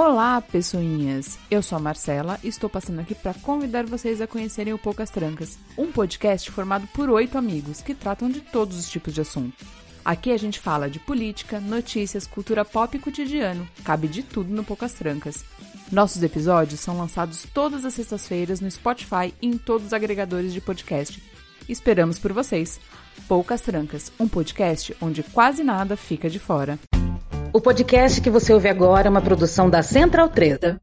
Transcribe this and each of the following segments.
Olá, pessoinhas! Eu sou a Marcela e estou passando aqui para convidar vocês a conhecerem o Poucas Trancas, um podcast formado por oito amigos que tratam de todos os tipos de assunto. Aqui a gente fala de política, notícias, cultura pop e cotidiano. Cabe de tudo no Poucas Trancas. Nossos episódios são lançados todas as sextas-feiras no Spotify e em todos os agregadores de podcast. Esperamos por vocês! Poucas Trancas, um podcast onde quase nada fica de fora. O podcast que você ouve agora é uma produção da Central Treta.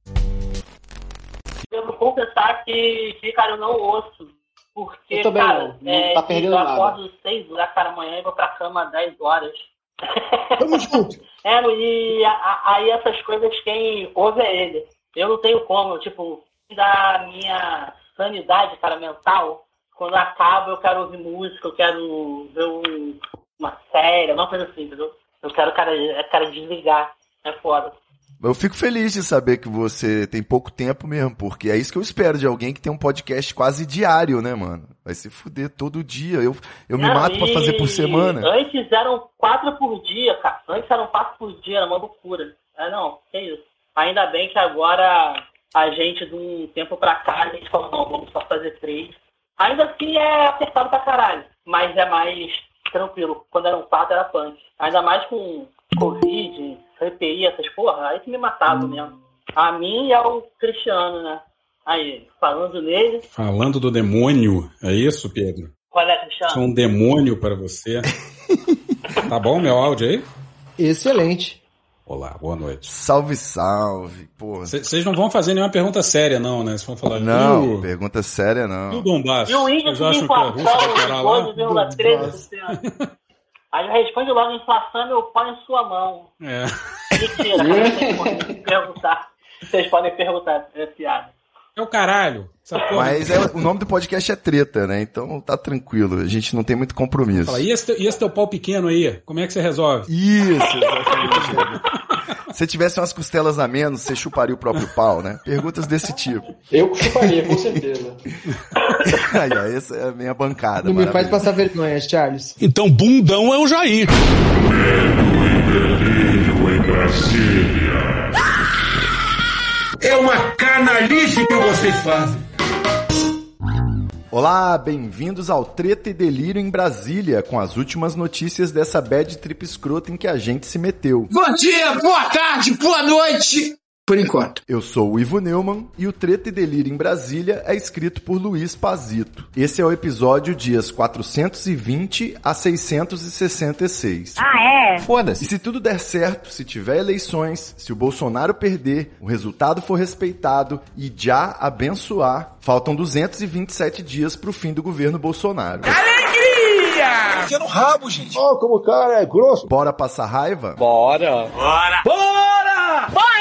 Eu vou confessar que, que, cara, eu não ouço. Porque, Eu cara, não. é, Tá perdendo eu nada. acordo 6 horas da manhã e vou pra cama às 10 horas. Tamo junto. É, e a- a- aí essas coisas quem ouve é ele. Eu não tenho como, tipo, da minha sanidade, cara, mental, quando acaba eu quero ouvir música, eu quero ver um- uma série, uma coisa assim, entendeu? Eu quero, cara, cara desligar. É foda. Eu fico feliz de saber que você tem pouco tempo mesmo, porque é isso que eu espero de alguém que tem um podcast quase diário, né, mano? Vai se fuder todo dia. Eu, eu me mato pra e fazer por semana. Antes eram quatro por dia, cara. Antes eram quatro por dia, era uma loucura. É, não, que isso. Ainda bem que agora a gente, de um tempo pra cá, a gente falou, não, vamos só fazer três. Ainda assim é apertado pra caralho, mas é mais tranquilo. Quando eram quatro era punk. Ainda mais com Covid, CPI, essas porra, aí que me matava mesmo. A mim e ao Cristiano, né? Aí, falando nele, Falando do demônio, é isso, Pedro? qual é, Cristiano? Sou um demônio para você. tá bom meu áudio aí? Excelente. Olá, boa noite. Salve, salve. Porra. Vocês não vão fazer nenhuma pergunta séria, não, né? Vocês vão falar. Não, "E o- pergunta séria e o não. Donbass? E o índice de inflação, lá? 12,13%. Aí responde logo, inflação meu pau em sua mão. É. Mentira, vocês podem perguntar. Vocês podem perguntar, é piada. É o caralho. Mas é- o nome do podcast é treta, né? Então tá tranquilo. A gente não tem muito compromisso. Fala, e esse, teu, e esse teu pau pequeno aí? Como é que você resolve? Isso, exatamente. Se tivesse umas costelas a menos, você chuparia o próprio pau, né? Perguntas desse tipo. Eu chuparia, com certeza. Aí, ó, essa é a minha bancada. Não me faz passar vergonha, Charles. Então, bundão é o Jair. É uma canalice que vocês fazem. Olá, bem-vindos ao Treta e Delírio em Brasília, com as últimas notícias dessa bad trip escrota em que a gente se meteu. Bom dia, boa tarde, boa noite. Por enquanto. Eu sou o Ivo Neumann e o Treta e Delírio em Brasília é escrito por Luiz Pazito. Esse é o episódio dias 420 a 666. Ah, é? E se tudo der certo, se tiver eleições, se o Bolsonaro perder, o resultado for respeitado e já abençoar, faltam 227 dias pro fim do governo Bolsonaro. Enfia no rabo, gente. Ó, como o cara é grosso. Bora passar raiva? Bora.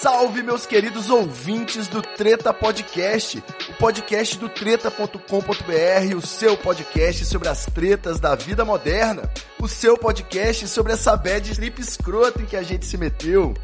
Salve, meus queridos ouvintes do Treta Podcast, o podcast do treta.com.br, o seu podcast sobre as tretas da vida moderna, o seu podcast sobre essa bad trip escrota em que a gente se meteu.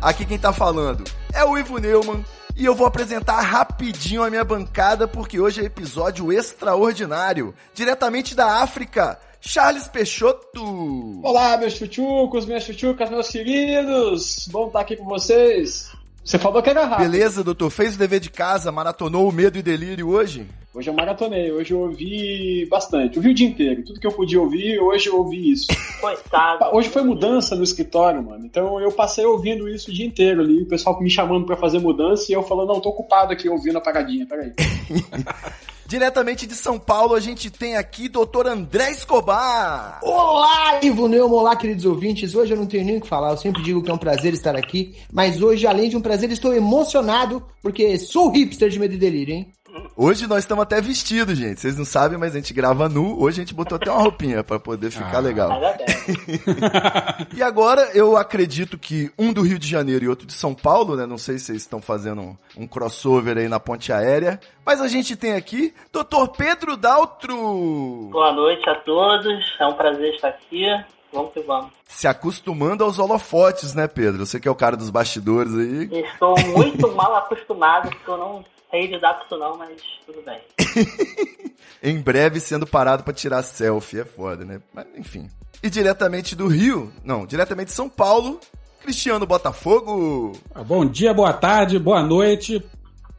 Aqui quem tá falando é o Ivo Neumann e eu vou apresentar rapidinho a minha bancada porque hoje é episódio extraordinário, diretamente da África. Charles Peixoto! Olá, meus chuchucos, minhas chuchucas, meus queridos. Bom estar aqui com vocês. Você falou que era rápido. Beleza, doutor? Fez o dever de casa, maratonou o medo e delírio hoje? Hoje eu maratonei, hoje eu ouvi bastante. Ouvi o dia inteiro. Tudo que eu podia ouvir, hoje eu ouvi isso. Coitado. Hoje foi mudança no escritório, mano. Então eu passei ouvindo isso o dia inteiro ali. O pessoal me chamando pra fazer mudança e eu falando, não, tô ocupado aqui ouvindo a paradinha, peraí. Diretamente de São Paulo, a gente tem aqui Dr. André Escobar. Olá, Ivo Neumann, olá, queridos ouvintes. Hoje eu não tenho nem o que falar, eu sempre digo que é um prazer estar aqui. Mas hoje, além de um prazer, estou emocionado, porque sou hipster de medo e delírio, hein? Hoje nós estamos até vestidos, gente. Vocês não sabem, mas a gente grava nu. Hoje a gente botou até uma roupinha pra poder ficar Ah. legal. Bem. E agora eu acredito que um do Rio de Janeiro e outro de São Paulo, né? Não sei se vocês estão fazendo um, um crossover aí na ponte aérea. Mas a gente tem aqui Dr. Pedro Daltro. Boa noite a todos. É um prazer estar aqui. vamos que vamos. Se acostumando aos holofotes, né, Pedro? Você que é o cara dos bastidores aí. Estou muito mal acostumado, porque eu não sei lidar com isso não, mas tudo bem. em breve sendo parado pra tirar selfie, é foda, né? Mas enfim. E diretamente do Rio, não, diretamente de São Paulo, Cristiano Botafogo. Ah, Bom dia, boa tarde, boa noite.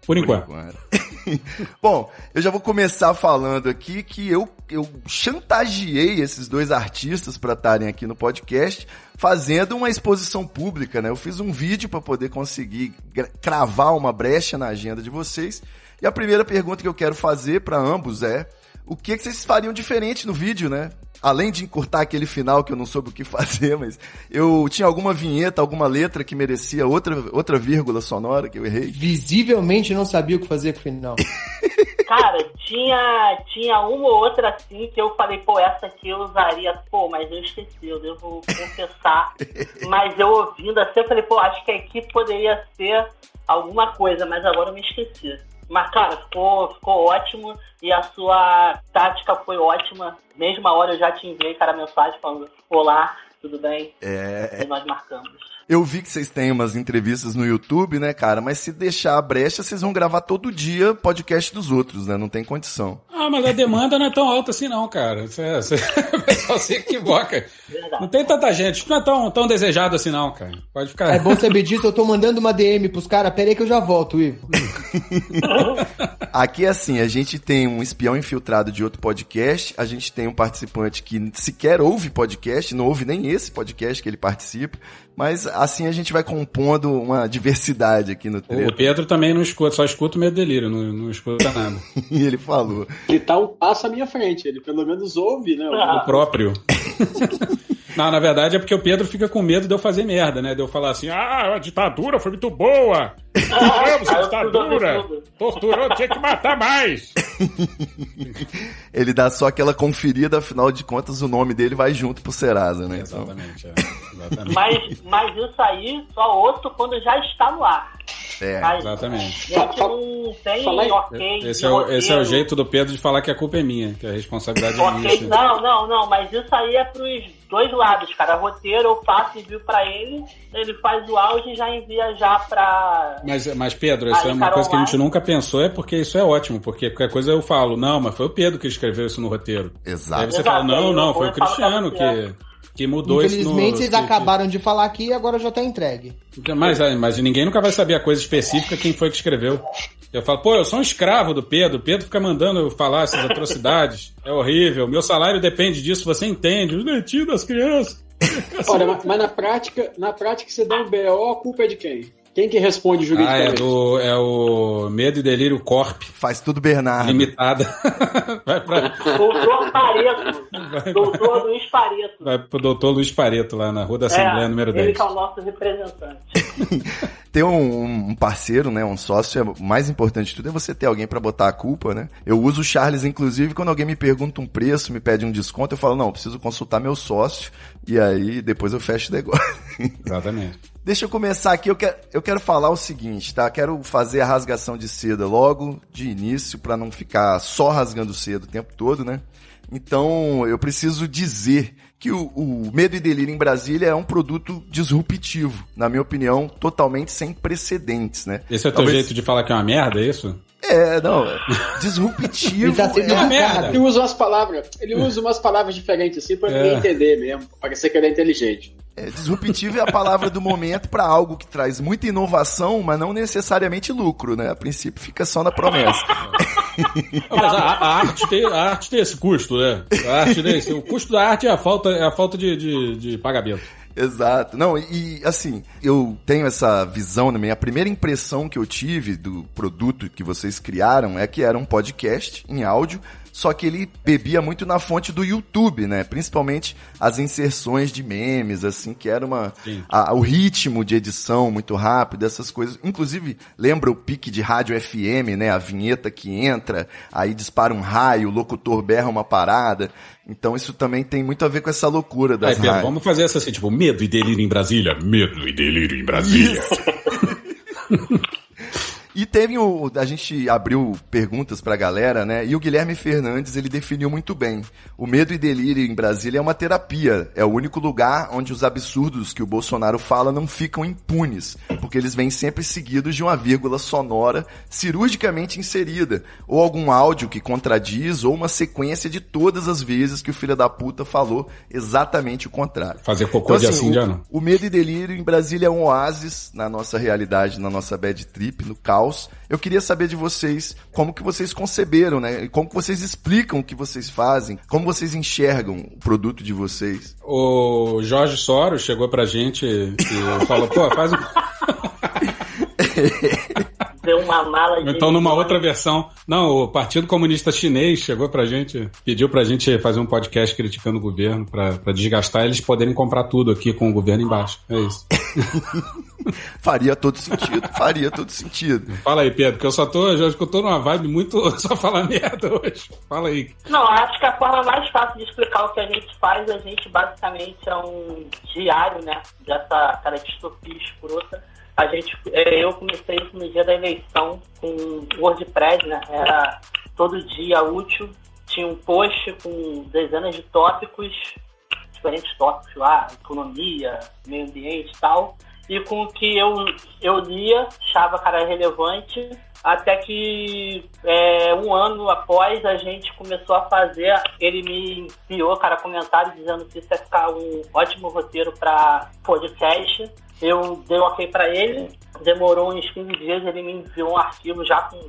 Por enquanto. Bom, eu já vou começar falando aqui que eu, eu chantageei esses dois artistas para estarem aqui no podcast fazendo uma exposição pública, né? Eu fiz um vídeo para poder conseguir cravar uma brecha na agenda de vocês. E a primeira pergunta que eu quero fazer para ambos é: o que, que vocês fariam diferente no vídeo, né? Além de encurtar aquele final que eu não soube o que fazer, mas eu tinha alguma vinheta, alguma letra que merecia outra, outra vírgula sonora que eu errei. Visivelmente não sabia o que fazer com o final. Cara, tinha, tinha uma ou outra assim que eu falei, pô, essa aqui eu usaria, pô, mas eu esqueci, eu devo confessar. mas eu ouvindo assim, eu falei, pô, acho que aqui poderia ser alguma coisa, mas agora eu me esqueci. Mas, cara, ficou, ficou ótimo e a sua tática foi ótima. Mesma hora eu já te enviei, cara, mensagem falando, olá, tudo bem? É, E nós marcamos. Eu vi que vocês têm umas entrevistas no YouTube, né, cara? Mas se deixar a brecha, vocês vão gravar todo dia podcast dos outros, né? Não tem condição. Ah, mas a demanda não é tão alta assim, não, cara. Você, você, o pessoal se equivoca. Não tem tanta gente. Não é tão, tão desejado assim, não, cara. Pode ficar. É bom saber disso, eu tô mandando uma DM pros caras. Pera aí que eu já volto, Ivo. Aqui é assim, a gente tem um espião infiltrado de outro podcast, a gente tem um participante que sequer ouve podcast, não ouve nem esse podcast que ele participa, mas assim a gente vai compondo uma diversidade aqui no O treino. Pedro também não escuta, só escuta o meu delírio, não, não escuta nada. E ele falou. Ele tá um passo à minha frente, ele pelo menos ouve, né? O próprio. Não, na verdade é porque o Pedro fica com medo de eu fazer merda, né? De eu falar assim, ah, a ditadura foi muito boa. Vamos, a ditadura. Torturou, tinha que matar mais. Ele dá só aquela conferida, afinal de contas o nome dele vai junto pro Serasa, né? Então, Exatamente, é. Exatamente. Mas, mas isso aí só ouço quando já está no ar. É. Mas Exatamente. gente não tem Fala aí. ok. Esse é, o, esse é o jeito do Pedro de falar que a culpa é minha, que a responsabilidade é minha. Ok, não, não, não, mas isso aí é pros dois lados, cara. Roteiro eu faço e envio pra ele, ele faz o áudio e já envia já pra. Mas, mas Pedro, isso é uma coisa que a gente nunca pensou, é porque isso é ótimo, porque qualquer coisa eu falo, não, mas foi o Pedro que escreveu isso no roteiro. Exato. Aí você Exato, fala, não, não, foi o Cristiano que, que mudou isso no... Infelizmente, vocês que- acabaram de falar aqui e agora já tá entregue. que- Mas, é, mas ninguém nunca vai saber a coisa específica quem foi que escreveu. Eu falo, pô, eu sou um escravo do Pedro, o Pedro fica mandando eu falar essas atrocidades, é horrível, meu salário depende disso, você entende, os dentinhos das crianças. Olha, mas- mas na prática, na prática, você dá um BO, a culpa é de quem? Quem que responde Ah, é, juridicamente? do, é o Medo e Delírio Corp, Faz tudo Bernardo. limitada. vai, pra, Doutor Pareto. Doutor Luiz Pareto. vai pro doutor Luiz Pareto, lá na Rua da Assembleia, número ele 10. que é o nosso representante. ter um, um parceiro, né, um sócio, é, o mais importante de tudo é você ter alguém pra botar a culpa, né? Eu uso o Charles, inclusive, quando alguém me pergunta um preço, me pede um desconto, eu falo, não, preciso consultar meu sócio, e aí depois eu fecho o negócio. Exatamente. Deixa eu começar aqui, eu quero, eu quero falar o seguinte, tá? Quero fazer a rasgação de seda logo de início, pra não ficar só rasgando seda o tempo todo, né? Então, eu preciso dizer que o, o Medo e Delírio em Brasília é um produto disruptivo, na minha opinião, totalmente sem precedentes, né? Esse é o teu Talvez- jeito de falar que é uma merda, é isso? É, não, disruptivo. Ele tá sendo é- merda. Ele usa umas palavras, ele usa umas palavras diferentes assim pra É. ninguém entender mesmo, pra parecer que ele é inteligente. É, disruptivo é a palavra do momento para algo que traz muita inovação, mas não necessariamente lucro, né? A princípio fica só na promessa. Mas a, a arte tem, a arte tem esse custo, né? A arte tem esse, o custo da arte é a falta, é a falta de, de, de pagamento. Exato. Não, e assim, eu tenho essa visão minha a primeira impressão que eu tive do produto que vocês criaram é que era um podcast em áudio, só que ele bebia muito na fonte do YouTube, né? Principalmente as inserções de memes, assim, que era uma a- o ritmo de edição muito rápido, essas coisas. Inclusive, lembra o pique de rádio FM, né? A vinheta que entra, aí dispara um raio, o locutor berra uma parada. Então isso também tem muito a ver com essa loucura das Aí, Pedro, rádios. vamos fazer essa assim, tipo, medo e delírio em Brasília. Medo e delírio em Brasília. E teve o. A gente abriu perguntas pra galera, né? E o Guilherme Fernandes ele definiu muito bem. O medo e delírio em Brasília é uma terapia. É o único lugar onde os absurdos que o Bolsonaro fala não ficam impunes. Porque eles vêm sempre seguidos de uma vírgula sonora cirurgicamente inserida. Ou algum áudio que contradiz, ou uma sequência de todas as vezes que o filho da puta falou exatamente o contrário. Fazer cocô de assim, o, já não. o medo e delírio em Brasília é um oásis na nossa realidade, na nossa bad trip, no caos. Eu queria saber de vocês como que vocês conceberam, né? Como que vocês explicam o que vocês fazem, como vocês enxergam o produto de vocês. O Jorge Soros chegou pra gente e falou, pô, faz um... Deu uma mala de. Então, numa outra versão. Não, o Partido Comunista Chinês chegou pra gente, pediu pra gente fazer um podcast criticando o governo, pra, pra desgastar eles poderem comprar tudo aqui com o governo embaixo. É isso. faria todo sentido, faria todo sentido. Fala aí, Pedro, que eu só tô, já que eu tô numa vibe muito só falar merda hoje. Fala aí. Não, acho que a forma mais fácil de explicar o que a gente faz, a gente basicamente é um diário, né, dessa cara distopia escrota a gente, é, eu comecei isso no dia da eleição com WordPress, né? Era todo dia útil, tinha um post com dezenas de tópicos, diferentes tópicos lá, economia, meio ambiente e tal, e com o que eu, eu lia, achava cara relevante, até que é, um ano após a gente começou a fazer, ele me enviou, cara, comentário dizendo que isso ia ficar um ótimo roteiro para podcast. Eu dei um ok para ele, demorou uns 15 dias, ele me enviou um arquivo já com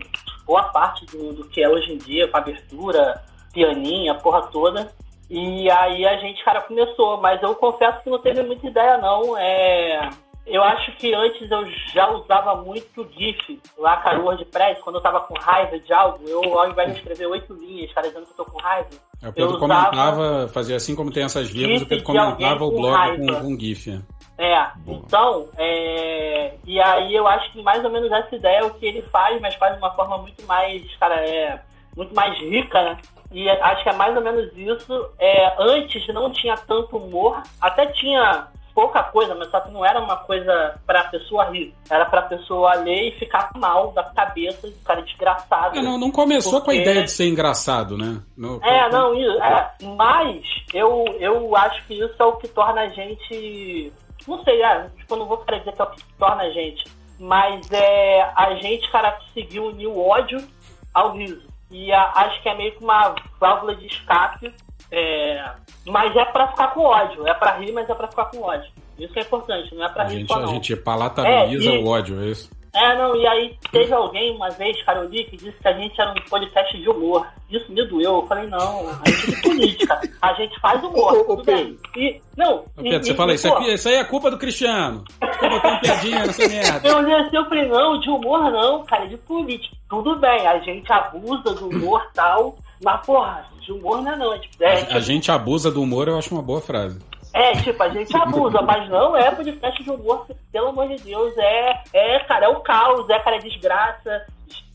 boa parte do, do que é hoje em dia, com abertura, pianinha, porra toda. E aí a gente, cara, começou, mas eu confesso que não teve muita ideia não. É... Eu acho que antes eu já usava muito GIF lá, cara, o WordPress, quando eu tava com raiva de algo, eu ao invés de escrever oito linhas, cara, dizendo que eu tô com raiva. É, o Pedro comentava, fazia assim como tem essas vírgulas, o Pedro comentava o blog com, com GIF. É. Boa. então, é, e aí eu acho que mais ou menos essa ideia é o que ele faz, mas faz de uma forma muito mais, cara, é muito mais rica, né? E acho que é mais ou menos isso. É, antes não tinha tanto humor, até tinha pouca coisa, mas só que não era uma coisa pra pessoa rir. Era pra pessoa ler e ficar mal da cabeça, ficar desgraçado. É, não, não começou porque... com a ideia de ser engraçado, né? No, é, não, isso, é, mas eu, eu acho que isso é o que torna a gente não sei, é, tipo, não vou querer dizer que é o que torna a gente, mas é, a gente, cara, conseguiu unir o ódio ao riso. E a, acho que é meio que uma válvula de escape, é, mas é pra ficar com ódio. É pra rir, mas é pra ficar com ódio. Isso que é importante, não é pra a rir gente, só não. A gente palatabiliza é, e... o ódio, é isso? É, não, e aí teve alguém uma vez, cara, eu li, que disse que a gente era um podcast de humor. Isso me doeu. Eu falei, não, a gente é de política. A gente faz humor. Ô, tudo bem. E, não, ô, Pedro, e, você e, fala, isso, aqui, isso aí é culpa do Cristiano. Tô botando piadinha nessa merda. Eu olhei assim, eu falei, não, de humor não, cara, de política. Tudo bem, a gente abusa do humor tal, mas, porra, de humor não é não. É, tipo, é, a, a gente abusa do humor, eu acho uma boa frase. É, tipo, a gente abusa, mas não é podcast de humor, pelo amor de Deus, é, é, cara, é o caos, é, cara, é desgraça,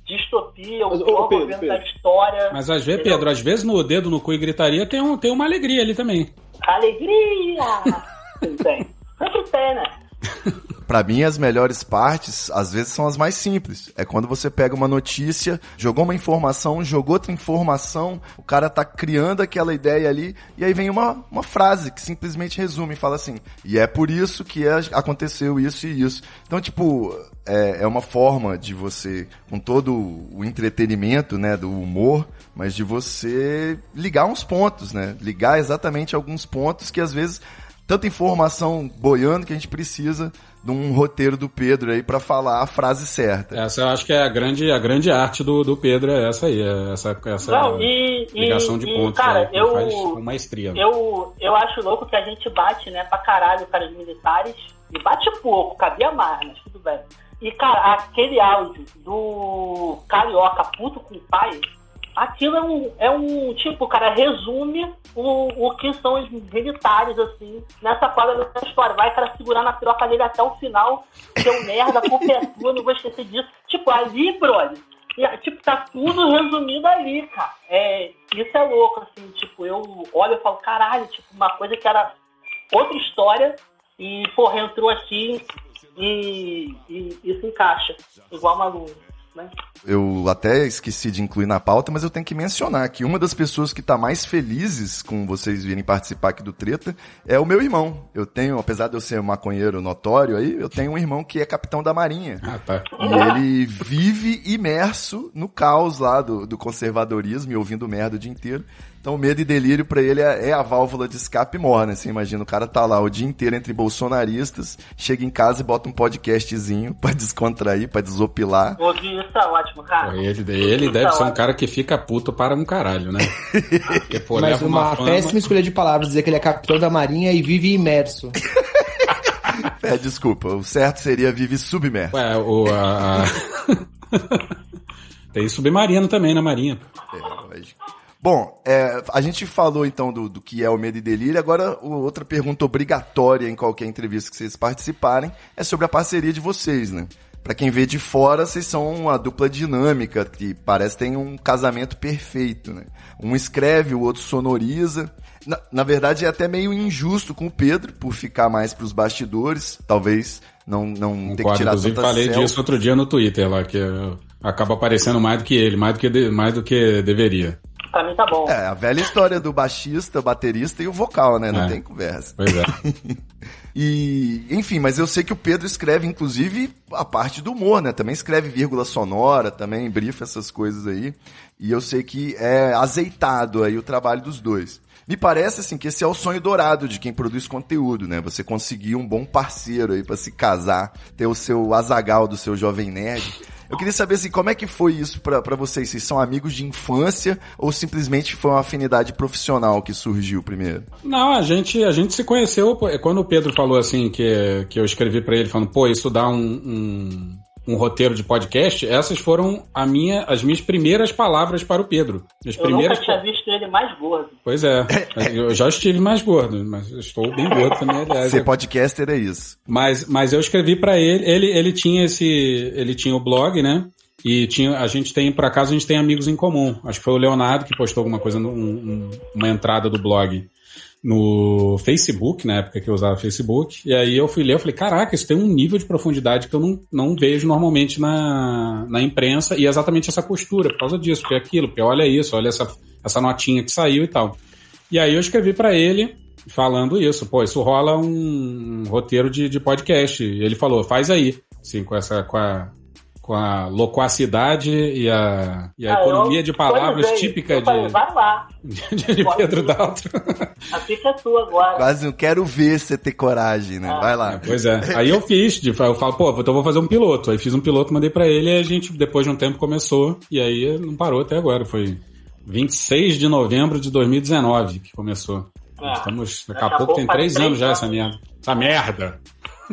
distopia, o povo vendo da história. Mas às vezes, Pedro, às vezes no dedo no cu e gritaria tem, um, tem uma alegria ali também. Alegria! tem. Sempre tem, né? Para mim, as melhores partes, às vezes, são as mais simples. É quando você pega uma notícia, jogou uma informação, jogou outra informação, o cara tá criando aquela ideia ali, e aí vem uma, uma frase que simplesmente resume e fala assim, e é por isso que é, aconteceu isso e isso. Então, tipo, é, é uma forma de você, com todo o entretenimento, né, do humor, mas de você ligar uns pontos, né? Ligar exatamente alguns pontos que às vezes tanta informação boiando que a gente precisa de um roteiro do Pedro aí para falar a frase certa. Essa eu acho que é a grande, a grande arte do, do Pedro, é essa aí, é essa, essa Não, e, ligação e, de pontos cara, aí, eu, faz com maestria. Eu, eu acho louco que a gente bate, né, pra caralho, cara, os militares, e bate pouco, cabia mais, mas tudo bem. E, cara, aquele áudio do Carioca puto com o pai, aquilo é um, é um tipo, cara, resume o, o que são os militares, assim, nessa quadra da história. Vai, cara, segurar na piroca dele até o final, seu merda, a culpa é sua, não vou esquecer disso. Tipo, ali, brother, tipo, tá tudo resumido ali, cara. É, isso é louco, assim, tipo, eu olho e falo, caralho, tipo, uma coisa que era outra história e, porra, entrou aqui e, e isso encaixa, igual uma luz. Né? Eu até esqueci de incluir na pauta, mas eu tenho que mencionar que uma das pessoas que está mais felizes com vocês virem participar aqui do Treta é o meu irmão. Eu tenho, apesar de eu ser um maconheiro notório aí, eu tenho um irmão que é capitão da Marinha. Ah, tá. E ele vive imerso no caos lá do, do conservadorismo e ouvindo merda o dia inteiro. Então, medo e delírio pra ele é, é a válvula de escape maior, né? Você imagina, o cara tá lá o dia inteiro entre bolsonaristas, chega em casa e bota um podcastzinho pra descontrair, pra desopilar. Ouvir isso tá ótimo, cara. Ele, ele Isso deve tá ser um ótimo. cara que fica puto para um caralho, né? Porque, pô, Mas uma, fama- péssima escolha de palavras dizer que ele é capitão da marinha e vive imerso. É, desculpa, o certo seria vive submerso. Ué, o. A... Tem submarino também na Marinha. É. Bom, é, a gente falou então do, do que é o medo e delírio. Agora, outra pergunta obrigatória em qualquer entrevista que vocês participarem é sobre a parceria de vocês, né? Pra quem vê de fora, vocês são uma dupla dinâmica que parece que tem um casamento perfeito, né? Um escreve, o outro sonoriza. Na, na verdade, é até meio injusto com o Pedro por ficar mais pros bastidores. Talvez não, não ter que tirar inclusive falei selfie. disso outro dia no Twitter lá, que acaba aparecendo mais do que ele, mais do que, mais do que deveria. Pra mim tá bom. É, a velha história do baixista, baterista e o vocal, né? Não É. tem conversa. Pois é. E, enfim, mas eu sei que o Pedro escreve, inclusive, a parte do humor, né? Também escreve vírgula sonora, também brifa essas coisas aí. E eu sei que é azeitado aí o trabalho dos dois. Me parece, assim, que esse é o sonho dourado de quem produz conteúdo, né? Você conseguir um bom parceiro aí pra se casar, ter o seu azagal do seu jovem nerd. Eu queria saber, assim, como é que foi isso pra vocês? Vocês são amigos de infância ou simplesmente foi uma afinidade profissional que surgiu primeiro? Não, a gente, a gente se conheceu pô, quando o Pedro falou assim que, que eu escrevi pra ele falando, pô, isso dá um, um, um roteiro de podcast. Essas foram a minha, as minhas primeiras palavras para o Pedro. As Eu primeiras nunca tinha visto ele mais gordo. Pois é, eu já estive mais gordo, mas estou bem gordo também, aliás. Ser podcaster é isso. Mas, mas eu escrevi pra ele, ele, ele tinha esse, ele tinha o blog, né? E tinha, a gente tem, por acaso, a gente tem amigos em comum. Acho que foi o Leonardo que postou alguma coisa, no- um- um- uma entrada do blog no Facebook, na época que eu usava Facebook. E aí eu fui ler, eu falei, caraca, isso tem um nível de profundidade que eu não, não vejo normalmente na, na imprensa. E é exatamente essa costura, por causa disso, porque é aquilo, porque olha isso, olha essa, essa notinha que saiu e tal. E aí eu escrevi pra ele falando isso, pô, isso rola um, roteiro de, de podcast. Ele falou, faz aí, assim, com essa, com a, com a loquacidade e a, e a Ah, economia eu de palavras típica Eu falei, de, vai lá. de, de Pedro Daltro. A ficha é tua agora. Quase não quero ver você ter coragem, né? Vai lá. Pois é. Aí eu fiz, de- eu falo, pô, então eu vou fazer um piloto. Aí fiz um piloto, mandei pra ele, e a gente, depois de um tempo, começou. E aí não parou até agora. Foi 26 de novembro de 2019 que começou. É. Estamos, daqui Daqui a pouco pouco tem três três anos já essa merda. Essa merda.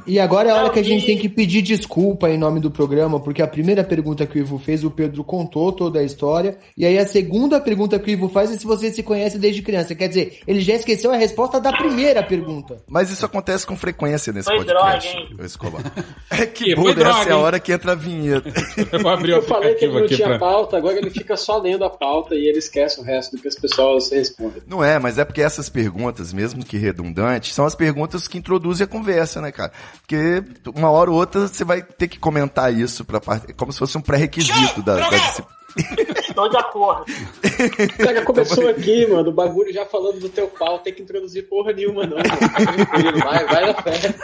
E agora é a hora que a gente tem que pedir desculpa em nome do programa, porque a primeira pergunta que o Ivo fez, o Pedro contou toda a história. E aí a segunda pergunta que o Ivo faz é se você se conhece desde criança. Quer dizer, ele já esqueceu a resposta da primeira pergunta. Mas isso acontece com frequência nesse Foi podcast. droga, hein? É que Que bom, foi essa droga, é a hora que entra a vinheta. Eu vou abrir o Eu falei que ele não tinha pra. pauta, agora ele fica só lendo a pauta e ele esquece o resto do que as pessoas respondem. Não é, mas é porque essas perguntas, mesmo que redundantes, são as perguntas que introduzem a conversa, né, cara? Porque uma hora ou outra você vai ter que comentar isso para como se fosse um pré-requisito da, da disciplina. Tô de acordo. Cara, começou aqui, mano, o bagulho já falando do teu pau, tem que introduzir porra nenhuma, não, mano. Tranquilo, Vai, vai na fé.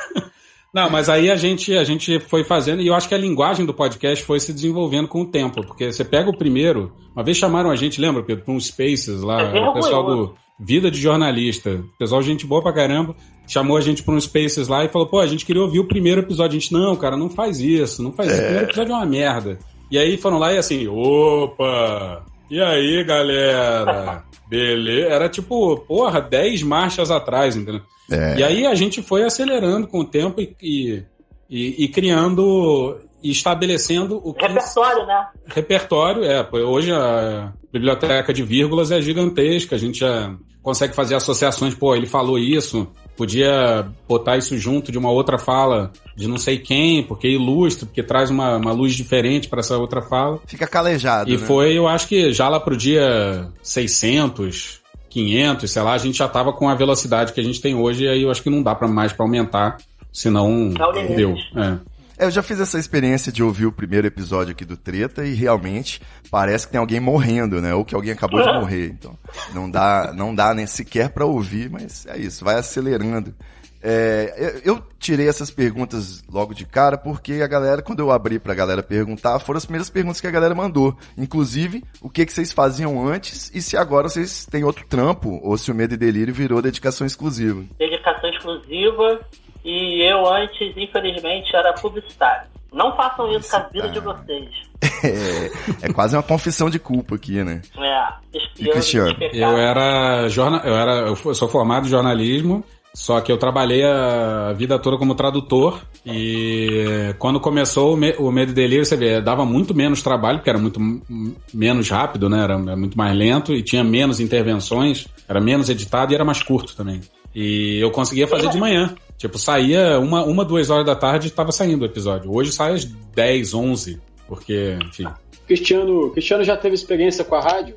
Não, mas aí a gente, a gente foi fazendo, e eu acho que a linguagem do podcast foi se desenvolvendo com o tempo, porque você pega o primeiro, uma vez chamaram a gente, lembra, Pedro, para uns spaces lá, É o pessoal do Vida de Jornalista, pessoal gente boa pra caramba, chamou a gente para uns spaces lá e falou, pô, a gente queria ouvir o primeiro episódio, a gente, não, cara, não faz isso, não faz isso, o primeiro episódio é uma merda. E aí foram lá e assim, opa, e aí, galera? Beleza, era tipo, porra, 10 marchas atrás, entendeu? É. E aí a gente foi acelerando com o tempo e, e, e- e criando e estabelecendo o que Repertório, né? repertório é. Hoje a biblioteca de vírgulas é gigantesca, a gente já consegue fazer associações, pô, ele falou isso, podia botar isso junto de uma outra fala de não sei quem, porque ilustra, porque traz uma, uma luz diferente para essa outra fala. Fica calejado. E né? foi, eu acho que já lá pro dia 600, 500, sei lá, a gente já tava com a velocidade que a gente tem hoje, e aí eu acho que não dá para mais para aumentar, senão É o limite. deu. É. É, eu já fiz essa experiência de ouvir o primeiro episódio aqui do Treta e realmente parece que tem alguém morrendo, né? Ou que alguém acabou de morrer. Então, não dá, não dá nem sequer para ouvir, mas é isso, vai acelerando. É, eu, tirei essas perguntas logo de cara porque a galera, quando eu abri pra galera perguntar, foram as primeiras perguntas que a galera mandou. Inclusive, o que, que vocês faziam antes e se agora vocês têm outro trampo ou se o Medo e Delírio virou dedicação exclusiva. Dedicação exclusiva e eu antes, infelizmente, era publicitário. Não façam isso com a vida de vocês. É, é quase uma confissão de culpa aqui, né? É, E Cristiano? Eu era jornal, eu era, eu sou formado em jornalismo, só que eu trabalhei a vida toda como tradutor e quando começou o, Me o Medo e Delírio, você vê, dava muito menos trabalho, porque era muito m- menos rápido, né? Era, era muito mais lento e tinha menos intervenções, era menos editado e era mais curto também. E eu conseguia fazer de manhã. Tipo, saía uma, uma duas horas da tarde e tava saindo o episódio. Hoje sai às 10, 11, porque, enfim. Cristiano, Cristiano já teve experiência com a rádio?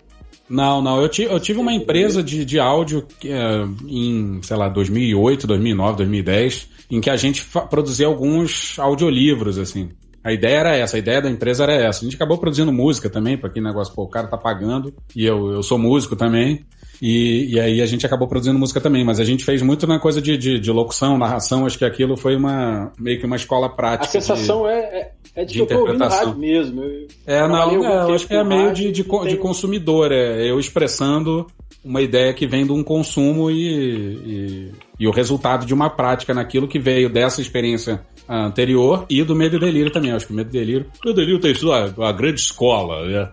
Não, não. Eu, eu tive uma empresa de, de áudio que, é, em, sei lá, 2008, 2009, 2010, em que a gente produzia alguns audiolivros, assim. A ideia era essa, a ideia da empresa era essa. A gente acabou produzindo música também, para aquele negócio, pô, o cara tá pagando, e eu, eu sou músico também. E, e aí a gente acabou produzindo música também, mas a gente fez muito na coisa de, de, de locução, narração, acho que aquilo foi uma meio que uma escola prática. A sensação de... é, é, é de, de que eu tô ouvindo interpretação. rádio mesmo. Eu É, não, é, eu acho que é meio de, de, tem- de consumidor, é eu expressando uma ideia que vem de um consumo e, e, e o resultado de uma prática naquilo que veio dessa experiência anterior e do Medo e Delírio também. Eu acho que o Medo e Delírio. O Medo e Delírio tem sua uma grande escola, né?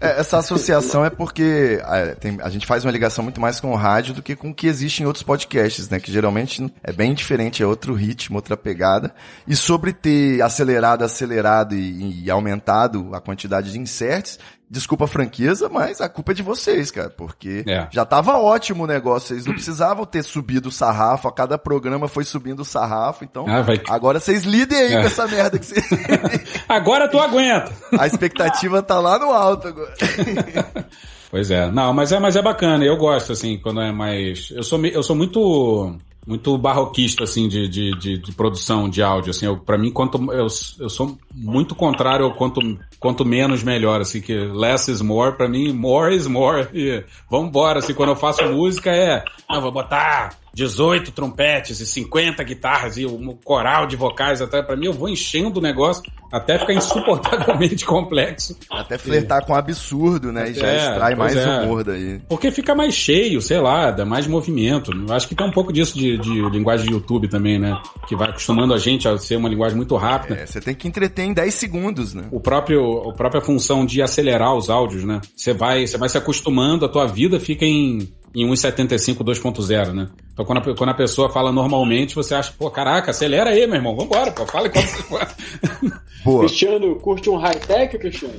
É, essa associação é porque é, tem- a gente faz uma ligação muito mais com o rádio do que com o que existe em outros podcasts, né? Que geralmente é bem diferente, é outro ritmo, outra pegada. E sobre ter acelerado, acelerado e, e aumentado a quantidade de inserts, desculpa a franqueza, mas a culpa é de vocês, cara. Porque É. já tava ótimo o negócio, vocês não precisavam ter subido o sarrafo, a cada programa foi subindo o sarrafo, então Ah, vai- agora vocês lidem aí É. com essa merda que vocês... Agora tu aguenta! a expectativa tá lá no alto agora. Pois é, não, mas é, mas é bacana, eu gosto, assim, quando é mais. Eu sou, eu sou muito. Muito barroquista, assim, de, de, de, de produção de áudio, assim, eu, pra mim, quanto, eu, eu sou muito contrário ao quanto, quanto menos melhor, assim, que less is more, pra mim, more is more, e vambora, assim, quando eu faço música é, não, vou botar 18 trompetes e 50 guitarras e um coral de vocais, até, pra mim, eu vou enchendo o negócio até ficar insuportavelmente complexo. Até flertar com o absurdo, né? E já extrai mais é. humor daí. Porque fica mais cheio, sei lá, dá mais movimento. Eu Acho que tem um pouco disso de, de linguagem de YouTube também, né? Que vai acostumando a gente a ser uma linguagem muito rápida. É, você tem que entreter em 10 segundos, né? O próprio, a própria função de acelerar os áudios, né? Você vai, você vai se acostumando, a tua vida fica em, em 1,75 2.0, né? Então quando a, quando a pessoa fala normalmente, você acha, pô, caraca, acelera aí, meu irmão, vambora, pô, fala enquanto você for. Boa. Cristiano, curte um high-tech, Cristiano?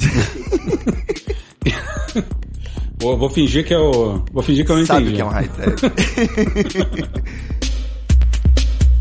Vou, vou fingir que eu. Vou fingir que eu não Sabe entendi. que é um high-tech?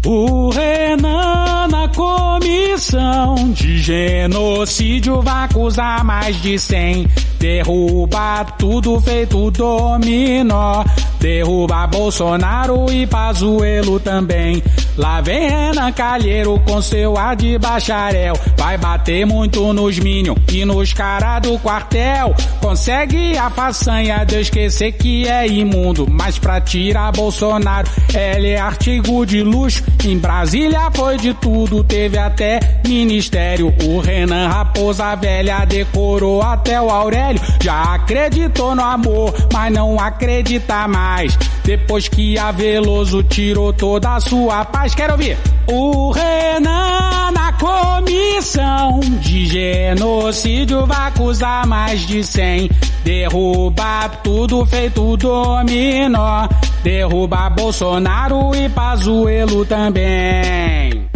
O Renan na comissão de genocídio vai acusar mais de 100. Derruba tudo feito dominó. Derruba Bolsonaro e Pazuelo também. Lá vem Renan Calheiro com seu ar de bacharel. Vai bater muito nos Minion e nos cara do quartel. Consegue a façanha de esquecer que é imundo. Mas pra tirar Bolsonaro, ele é artigo de luxo. Em Brasília foi de tudo, teve até ministério. O Renan Raposa Velha decorou até o Aurélio. Já acreditou no amor, mas não acredita mais. Depois que a Veloso tirou toda a sua paz. Quero ouvir. O Renan na comissão de genocídio vai acusar mais de 100. Derruba tudo feito dominó. Derruba Bolsonaro e Pazuelo também.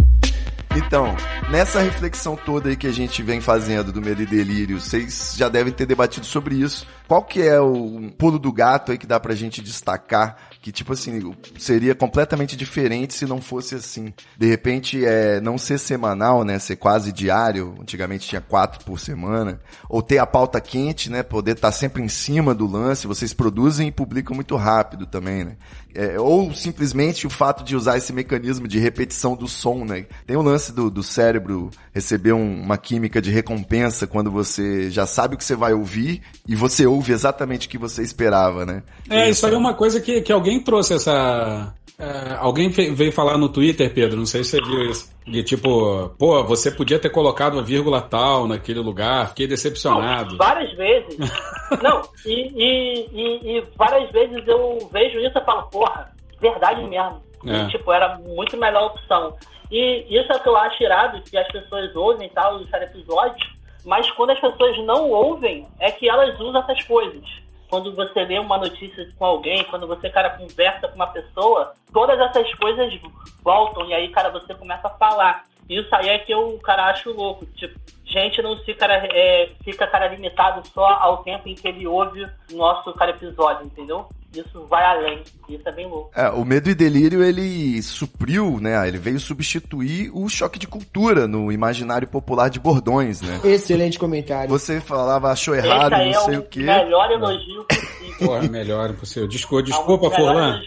Então, nessa reflexão toda aí que a gente vem fazendo do Medo e Delírio, vocês já devem ter debatido sobre isso Qual que é o pulo do gato aí que dá pra gente destacar que, tipo assim, seria completamente diferente se não fosse assim. De repente, é, não ser semanal, né? Ser quase diário. Antigamente tinha quatro por semana. Ou ter a pauta quente, né? Poder estar sempre em cima do lance. Vocês produzem e publicam muito rápido também, né? É, ou simplesmente o fato de usar esse mecanismo de repetição do som, né? Tem o lance do, do cérebro receber um, uma química de recompensa quando você já sabe o que você vai ouvir e você ouve exatamente o que você esperava, né? É, isso aí é uma coisa que, que alguém trouxe essa. É, alguém veio falar no Twitter, Pedro, não sei se você viu isso. De tipo, pô, você podia ter colocado uma vírgula tal naquele lugar, fiquei decepcionado. Não, várias vezes. não, e, e, e, e, várias vezes eu vejo isso e falo, porra, verdade mesmo. É. E, tipo, era muito melhor opção. E isso é o que eu acho irado, que as pessoas ouvem tal, os episódios, mas quando as pessoas não ouvem, é que elas usam essas coisas quando você lê uma notícia com alguém, quando você, cara, conversa com uma pessoa, todas essas coisas voltam e aí, cara, você começa a falar. Isso aí é que eu, cara, acho louco. Tipo, gente não fica, é, fica, cara, limitado só ao tempo em que ele ouve o nosso, cara, episódio, entendeu? Isso vai além. Isso é bem louco. É, o Medo e Delírio, ele supriu, né? Ele veio substituir o choque de cultura no imaginário popular de bordões, né? Excelente comentário. Você falava, achou errado, não sei é o quê. melhor elogio possível. Porra, melhor impossível. Desculpa, desculpa Forlan.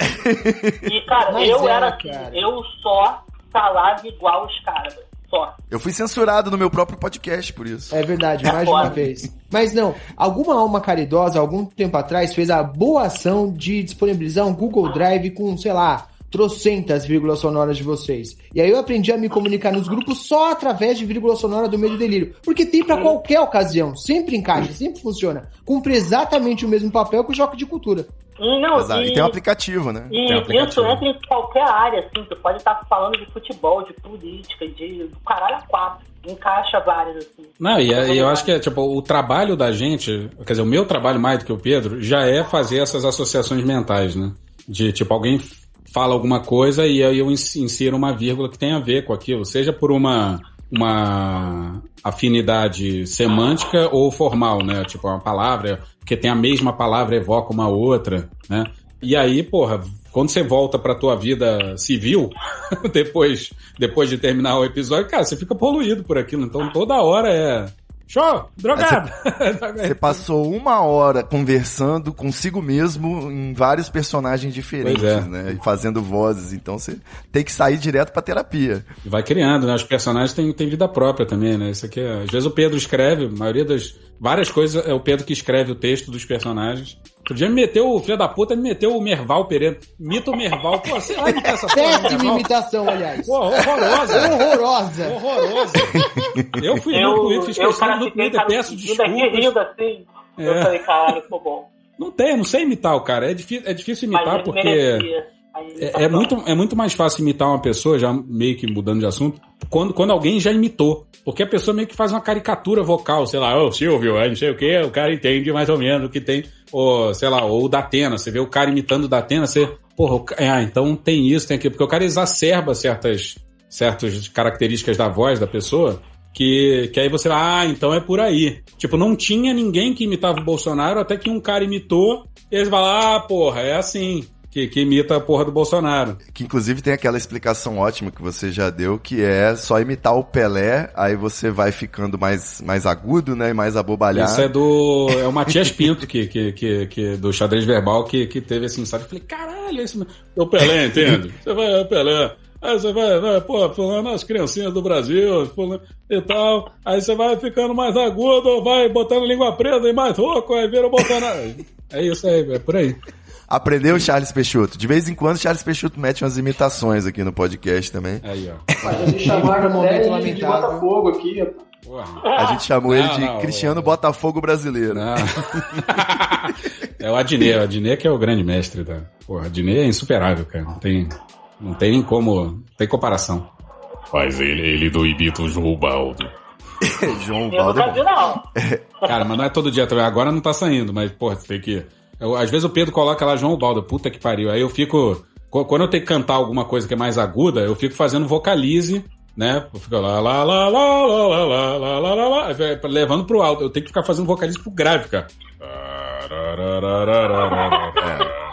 E, cara, Mas eu é, era assim, cara. eu só falava igual os caras, só. Eu fui censurado no meu próprio podcast por isso. É verdade, mais de uma vez. Mas não, alguma alma caridosa, algum tempo atrás, fez a boa ação de disponibilizar um Google Drive com, sei lá, trocentas vírgulas sonoras de vocês. E aí eu aprendi a me comunicar nos grupos só através de vírgula sonora do meio delírio. Porque tem para qualquer ocasião, sempre encaixa, sempre funciona. Cumpre exatamente o mesmo papel que o Joque de Cultura. Não, Exato. E, e, tem um aplicativo, né? E um aplicativo. isso entra em qualquer área, assim. Tu pode estar falando de futebol, de política, de do caralho a quatro. Encaixa várias, assim. Não, e, e eu acho que é, tipo, o trabalho da gente, quer dizer, o meu trabalho mais do que o Pedro, já é fazer essas associações mentais, né? De, tipo, alguém fala alguma coisa e aí eu insiro uma vírgula que tem a ver com aquilo, seja por uma uma afinidade semântica ou formal, né? Tipo, uma palavra, porque tem a mesma palavra evoca uma outra, né? E aí, porra, quando você volta pra tua vida civil, depois, depois de terminar o episódio, cara, você fica poluído por aquilo. Então toda hora é Show! Drogado! Você passou uma hora conversando consigo mesmo em vários personagens diferentes, é. né? E fazendo vozes. Então você tem que sair direto pra terapia. Vai criando, né? Os personagens têm, têm vida própria também, né? Isso aqui é... Às vezes o Pedro escreve, a maioria das. Várias coisas é o Pedro que escreve o texto dos personagens. Outro dia me meteu, o filho da puta me meteu o Merval Pereira. Mito Merval. Pô, sei lá imitar essa porra. Péssima imitação, aliás. Pô, horrorosa. horrorosa. Horrorosa. Eu fui eu, no Twitter, esqueci no Twitter, peço desculpas. rindo assim. É. Eu falei, caralho, ficou bom. Não tem, não sei imitar o cara. É difícil, é difícil imitar porque... É, é, muito, é muito mais fácil imitar uma pessoa, já meio que mudando de assunto, quando, quando alguém já imitou. Porque a pessoa meio que faz uma caricatura vocal, sei lá, ô oh, Silvio, não sei o que, o cara entende mais ou menos o que tem, ou sei lá, ou o da Atena, você vê o cara imitando o da Atena, você, porra, ah, então tem isso, tem aquilo, porque o cara exacerba certas, certas características da voz da pessoa, que, que aí você vai, ah, então é por aí. Tipo, não tinha ninguém que imitava o Bolsonaro, até que um cara imitou, e eles falam, ah, porra, é assim que, que, imita a porra do Bolsonaro. Que inclusive tem aquela explicação ótima que você já deu, que é só imitar o Pelé, aí você vai ficando mais, mais agudo, né? E mais abobalhado. Isso é do. É o Matias Pinto, que, que, que, que, do xadrez verbal, que, que teve esse insight. Eu falei, caralho, é isso É o Pelé, entende? Você vai, é o Pelé. Aí você vai, vai pô, falando as criancinhas do Brasil, falando, e tal. Aí você vai ficando mais agudo, vai botando língua presa e mais rouco, aí vira o Bolsonaro. É isso aí, é por aí. Aprendeu o Charles Peixoto. De vez em quando, Charles Peixoto mete umas imitações aqui no podcast também. Aí, ó. A gente chamaram momento lamentável. de Botafogo aqui, A gente chamou não, ele de não, Cristiano Botafogo brasileiro. é o Adnet, o Adnet que é o grande mestre da. Porra, Adnet é insuperável, cara. Não tem, não tem nem como. Não tem comparação. Faz ele, ele do Ibito João Baldo. João Baldo. Eu não. Cara, mas não é todo dia também. Agora não tá saindo, mas, porra, você tem que. Eu, às vezes o Pedro coloca lá João Baldo, puta que pariu. Aí eu fico. Quando eu tenho que cantar alguma coisa que é mais aguda, eu fico fazendo vocalize, né? Eu fico lá, lá, lá, lá, lá, lá, lá, lá, lá, lá, levando pro alto. Eu tenho que ficar fazendo vocalize pro grave, cara. É,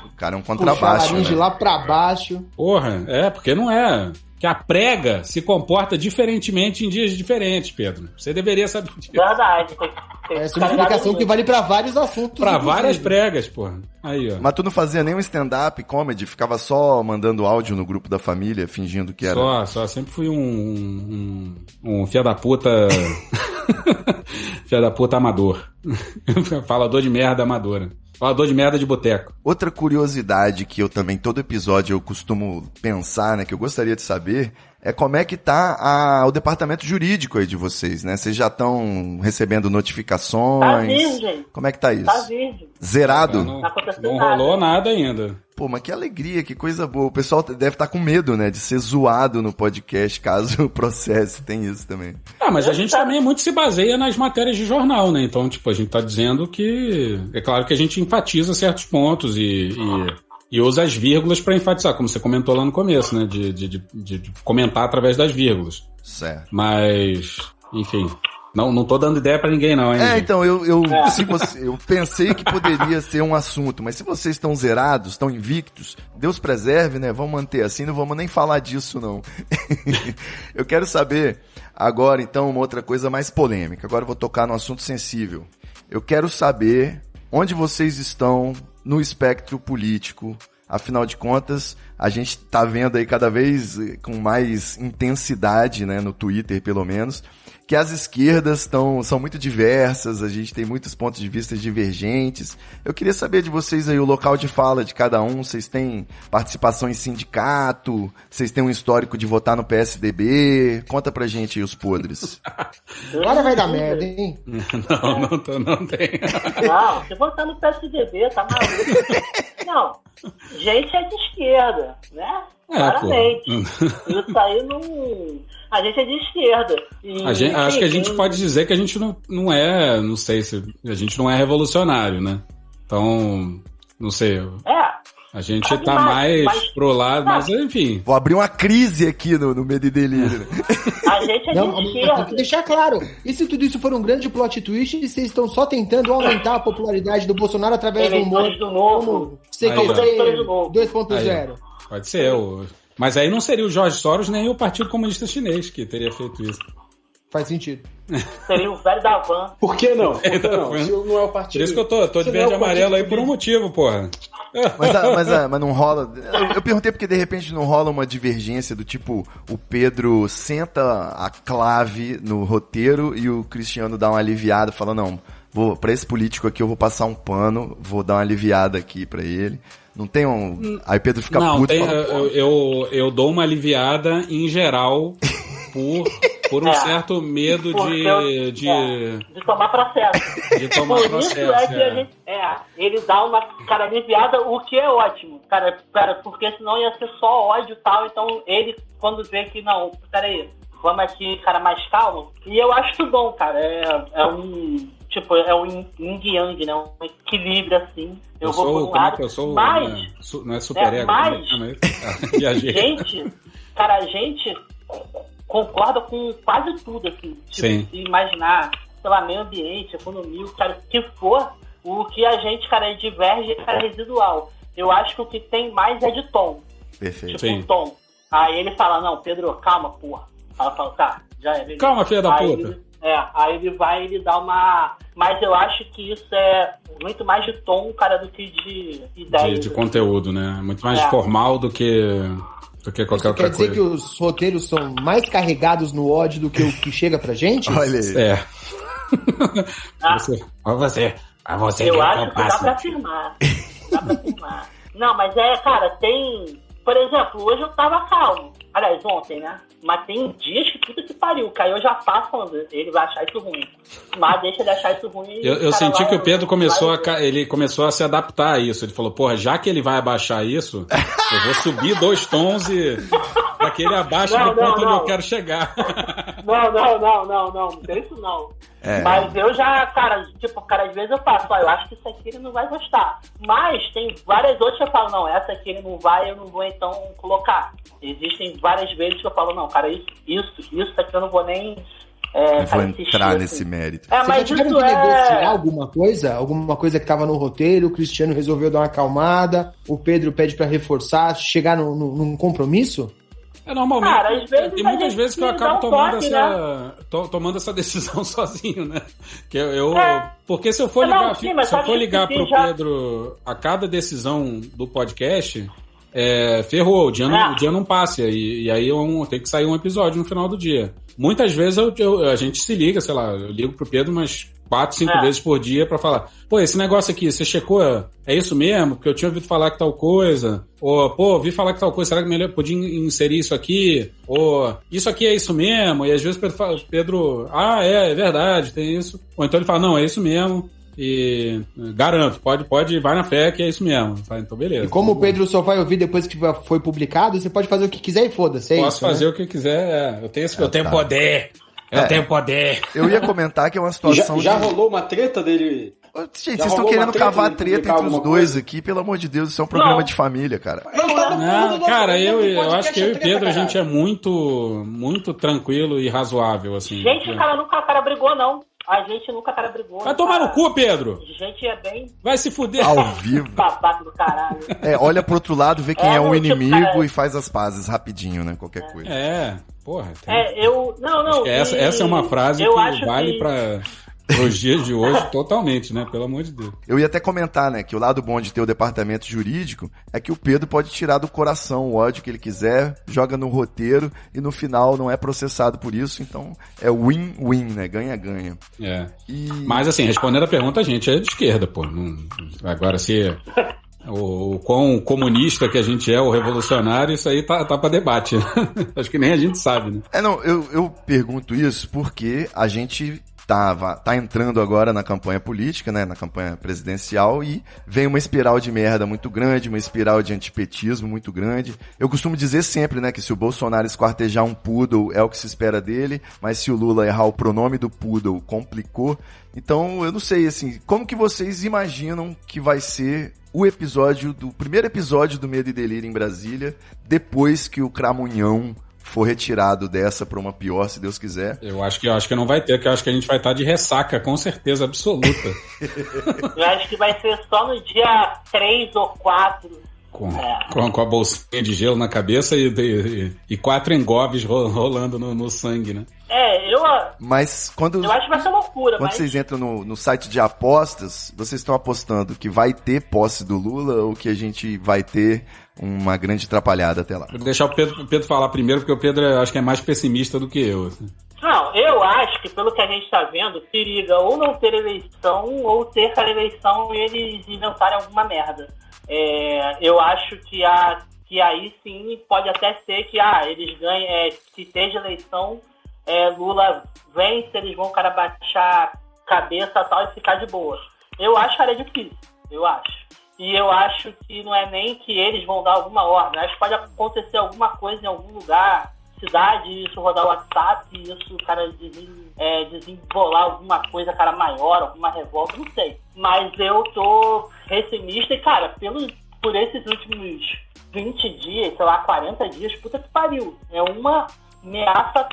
o cara é um Puxar a contrabaixo, laringe né? lá pra baixo. Porra, é, porque não é. Que a prega se comporta diferentemente em dias diferentes, Pedro. Você deveria saber disso. Verdade. Tem, tem Essa é uma explicação que vale pra vários assuntos. Pra inclusive. várias pregas, porra. Aí, ó. Mas tu não fazia nenhum stand-up comedy, ficava só mandando áudio no grupo da família, fingindo que era. Só, só. Sempre fui um. Um, um fia da puta. fia da puta amador. Falador de merda amadora. Falador de merda de boteco. Outra curiosidade que eu também, todo episódio, eu costumo pensar, né, que eu gostaria de saber, é como é que tá a- o departamento jurídico aí de vocês, né? Vocês já estão recebendo Tá notificações? virgem. Como é que tá isso? Tá virgem. Zerado? Não, Tá acontecendo não rolou nada ainda. Pô, mas que alegria, que coisa boa. O pessoal deve estar com medo, né, de ser zoado no podcast caso o processo tem isso também. Ah, mas a gente também muito se baseia nas matérias de jornal, né? Então, tipo, a gente tá dizendo que. É claro que a gente enfatiza certos pontos e. e... e usa as vírgulas pra enfatizar, como você comentou lá no começo, né? De, de, de, de- de comentar através das vírgulas. Certo. Mas, enfim. Não, não tô dando ideia pra ninguém, não, hein? É, gente? então, eu, eu, se você- eu pensei que poderia ser um assunto, mas se vocês estão zerados, estão invictos, Deus preserve, né? Vamos manter assim, não vamos nem falar disso, não. eu quero saber agora, então, uma outra coisa mais polêmica. Agora eu vou tocar no assunto sensível. Eu quero saber onde vocês estão no espectro político. Afinal de contas, a gente tá vendo aí cada vez eh, com mais intensidade, né, no Twitter, pelo menos, que as esquerdas estão são muito diversas, a gente tem muitos pontos de vista divergentes. Eu queria saber de vocês aí o local de fala de cada um. Vocês têm participação em sindicato? Vocês têm um histórico de votar no PSDB? Conta pra gente aí os podres. Agora vai dar merda, hein? Não, não, tô, não tem. Não, se votar no PSDB, tá maluco. Não, gente é de esquerda, né? É, Claramente. pô. Isso aí não. A gente é de esquerda. E, A gente- acho que a enfim, gente pode dizer que a gente não, não é, não sei se a gente não é revolucionário, né? Então, não sei. É, A gente tá mais, mais pro lado, mas enfim. Vou abrir uma crise aqui no, no Medo e Delírio. a gente é Não, de tem esquerda. que deixar claro. E se tudo isso for um grande plot twist, e vocês estão só tentando aumentar a popularidade do Bolsonaro através do humor? Eleitores do novo. Como CQC Aí, ó. Eleitores do novo. 2.0. Pode ser. O... Mas aí não seria o Jorge Soros nem o Partido Comunista Chinês que teria feito isso. Faz sentido. Seria o velho da van. Por que não? Por que não? Se não é o Por partido. isso que eu tô, eu tô de é verde e partido amarelo aí por um motivo, porra. Mas, mas, mas não rola. Eu, perguntei porque de repente não rola uma divergência do tipo: o Pedro senta a clave no roteiro e o Cristiano dá uma aliviada, fala: não, vou, pra esse político aqui eu vou passar um pano, vou dar uma aliviada aqui pra ele. Não tem um. Aí Pedro fica não, puto tem, fala, eu, eu, eu dou uma aliviada em geral por, por um É. certo medo de, eu- de, é, de tomar processo. de tomar Por isso processo. é que é. a gente. É, ele dá uma cara aliviada, o que é ótimo, cara, cara, porque senão ia ser só ódio e tal. Então ele, quando vê que não, peraí, vamos aqui, cara, mais calmo. E eu acho isso bom, cara. É, é um. Tipo, é um yin yang, né? Um equilíbrio assim. Eu, Eu vou sou, um como é lado. eu sou? mas, né, su- não é super É, ego, mas- é? Ah, viajei. gente, cara, a gente concorda com quase tudo, assim. Tipo, Sim. se imaginar, sei lá, meio ambiente, economia, o cara, o que for, o que a gente, cara, diverge é cara, residual. Eu acho que o que tem mais é de tom. perfeito. Tipo, tom. Aí ele fala, não, Pedro, calma, porra. Eu falo, tá, já é. beleza. Calma, filha da Aí puta. ele- é, aí ele vai ele dá uma. Mas eu acho que isso é muito mais de tom, cara, do que de ideia. De, de conteúdo, né? Muito mais É. formal do que, do que qualquer Isso quer outra dizer coisa. que os roteiros são mais carregados no ódio do que o que chega pra gente? Olha aí. É. Ah. Você, ó você, ó você Eu que acho que dá pra afirmar. Dá pra afirmar. Não, mas é, cara, tem. Por exemplo, hoje eu tava calmo. Aliás, ontem, né? Mas tem dias que puta que pariu. Cara, eu já faço falando, ele vai achar isso ruim. Mas deixa ele achar isso ruim. e Eu, eu senti que o Pedro começou a, ele começou a se adaptar a isso. Ele falou, porra, já que ele vai abaixar isso, eu vou subir dois tons e pra que ele abaixe Não, no ponto não, onde não. eu quero chegar. Não, não, não, não, não. Não tem isso não. É. Mas eu já, cara, tipo, cara, às vezes eu faço, ó, eu acho que isso aqui ele não vai gostar. Mas tem várias outras que eu falo, não, essa aqui ele não vai, eu não vou então colocar. Existem várias vezes que eu falo, não, cara, isso, isso, isso aqui eu não vou nem É, Eu vou entrar assistir, nesse mérito. É, Vocês já mas tiveram isso que negociar é. alguma coisa? Alguma coisa que tava no roteiro, o Cristiano resolveu dar uma acalmada, o Pedro pede pra reforçar, chegar num, num- num compromisso? É normalmente. Cara, às vezes tem muitas vezes que eu acabo um tomando toque, essa. to- tomando essa decisão sozinho, né? Que eu, eu- É. porque se eu for Não, ligar, sim, mas se eu for ligar sim, pro já- Pedro a cada decisão do podcast, é, ferrou, o dia, não, É. o dia não passa. E, e aí eu tenho que sair um episódio no final do dia. Muitas vezes eu, eu- a gente se liga, sei lá, eu ligo pro Pedro umas quatro, cinco É. vezes por dia pra falar, pô, esse negócio aqui, você checou? É isso mesmo? Porque eu tinha ouvido falar que tal coisa. Ou, pô, ouvi falar que tal coisa, será que melhor podia in- inserir isso aqui? Ou, isso aqui é isso mesmo? E às vezes Pedro, fala- Pedro ah, é, é verdade, tem isso. Ou então ele fala, não, é isso mesmo. E garanto, pode, pode, vai na fé que é isso mesmo. Então, beleza. E como o Pedro só vai ouvir depois que foi publicado, você pode fazer o que quiser e foda-se, é Posso isso, né? fazer o que quiser, é. eu tenho esse, eu tenho tá. poder. Eu É. tenho poder. Eu ia comentar que é uma Já, situação já de... rolou uma treta dele? Gente, Já vocês estão querendo treta cavar treta entre os dois coisa? aqui, pelo amor de Deus, isso é um programa Não. de família, cara. Não, cara, eu, eu acho que eu e o Pedro, a gente é muito, muito tranquilo e razoável, assim. Gente, o cara nunca cara brigou, não. A gente nunca cara brigou. Vai tomar no cara. cu, Pedro! A gente é bem Vai se fuder! Ao vivo. babaca do caralho. É, olha pro outro lado, vê quem é, É, o não, tipo, inimigo cara- e faz as pazes rapidinho, né? Qualquer coisa. É, porra. Tem... É, eu. Não, não. Essa, e- essa é uma frase eu que acho vale que... pra os dias de hoje totalmente, né? Pelo amor de Deus. Eu ia até comentar, né, que o lado bom de ter o departamento jurídico é que o Pedro pode tirar do coração o ódio que ele quiser, joga no roteiro e no final não é processado por isso, então é win-win, né? Ganha-ganha. É. E Mas assim, respondendo a pergunta, a gente é de esquerda, pô. Não- Agora, se o, o quão comunista que a gente é, o revolucionário, isso aí tá, tá pra debate. Acho que nem a gente sabe, né? É, não, eu, eu pergunto isso porque a gente tava, tá entrando agora na campanha política, né, na campanha presidencial e vem uma espiral de merda muito grande, uma espiral de antipetismo muito grande. Eu costumo dizer sempre, né, que se o Bolsonaro esquartejar um poodle é o que se espera dele, mas se o Lula errar o pronome do poodle, complicou. Então, eu não sei, assim, como que vocês imaginam que vai ser o episódio do, primeiro episódio do Medo e Delírio em Brasília, depois que o Cramunhão for retirado dessa pra uma pior, se Deus quiser. Eu acho que, eu acho que não vai ter, porque eu acho que a gente vai estar de ressaca, com certeza absoluta. Eu acho que vai ser só no dia 3 ou 4. Com, É. com, com a bolsinha de gelo na cabeça e, e, e quatro engoves ro- rolando no, no sangue, né? É, eu, Mas quando, eu acho que vai ser loucura, quando mas. vocês entram no, no site de apostas, vocês estão apostando que vai ter posse do Lula ou que a gente vai ter uma grande atrapalhada até lá? Vou deixar o Pedro, o Pedro falar primeiro, porque o Pedro eu acho que é mais pessimista do que eu. assim. Não, eu acho que pelo que a gente tá vendo, periga ou não ter eleição, ou ter a eleição e eles inventarem alguma merda. É, eu acho que, a, que aí sim pode até ser que ah, eles ganhem, é, se seja eleição, é, Lula vence, eles vão cara baixar a cabeça tal e ficar de boa. Eu acho que era difícil, eu acho. E eu acho que não é nem que eles vão dar alguma ordem. Acho que pode acontecer alguma coisa em algum lugar, cidade, isso rodar o WhatsApp, isso o cara desen, é, alguma coisa, cara, maior, alguma revolta, não sei. Mas eu tô pessimista e, cara, pelo, por esses últimos 20 dias, sei lá, 40 dias, puta que pariu. É uma ameaça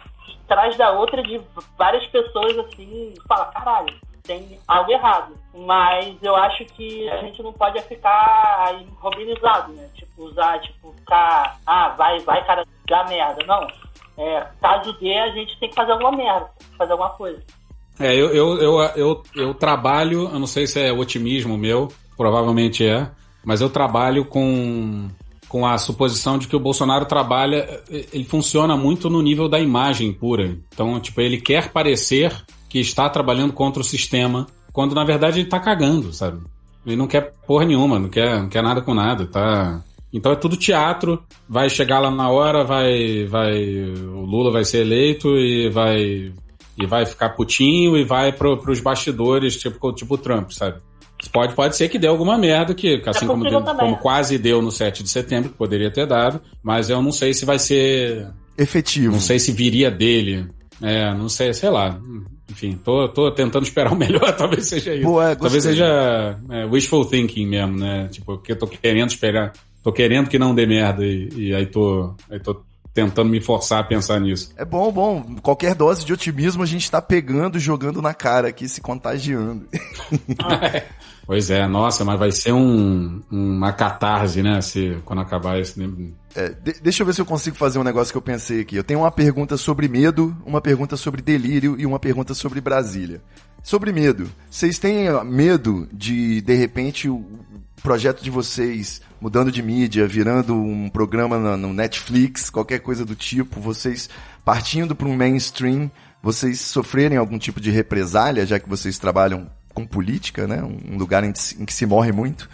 atrás da outra de várias pessoas assim, fala, caralho, tem algo errado. Mas eu acho que a gente não pode ficar robinizado, né? Tipo, usar, tipo, ficar, ah, vai, vai, cara, dar merda. Não. É, caso dê, a gente tem que fazer alguma merda, fazer alguma coisa. É, eu, eu, eu, eu, eu trabalho, eu não sei se é otimismo meu, provavelmente é, mas eu trabalho com, com a suposição de que o Bolsonaro trabalha, ele funciona muito no nível da imagem pura. Então, tipo, ele quer parecer que está trabalhando contra o sistema, quando na verdade ele tá cagando, sabe? Ele não quer porra nenhuma, não quer, não quer nada com nada, tá? Então é tudo teatro, vai chegar lá na hora, vai, vai, o Lula vai ser eleito e vai, e vai ficar putinho e vai pro, pros bastidores, tipo, tipo o Trump, sabe? Pode, pode ser que dê alguma merda, que, assim como, deu- também. como quase deu no 7 de setembro, que poderia ter dado, mas eu não sei se vai ser. Efetivo. Não sei se viria dele. É, não sei, sei lá. Enfim, tô, tô tentando esperar o melhor, talvez seja isso. É, talvez seja é, wishful thinking mesmo, né? Tipo, que eu tô querendo esperar. Tô querendo que não dê merda e, e aí tô. Aí tô tentando me forçar a pensar nisso. É bom, bom. Qualquer dose de otimismo a gente tá pegando, jogando na cara aqui, se contagiando. Pois é, nossa, mas vai ser um, uma catarse, né? Se, quando acabar esse. É, de- deixa eu ver se eu consigo fazer um negócio que eu pensei aqui. Eu tenho uma pergunta sobre medo, uma pergunta sobre delírio e uma pergunta sobre Brasília. Sobre medo. Vocês têm medo de, de repente, o projeto de vocês mudando de mídia, virando um programa na- no Netflix, qualquer coisa do tipo, vocês partindo para um mainstream, vocês sofrerem algum tipo de represália, já que vocês trabalham com política, né? Um lugar em que se, em que se morre muito.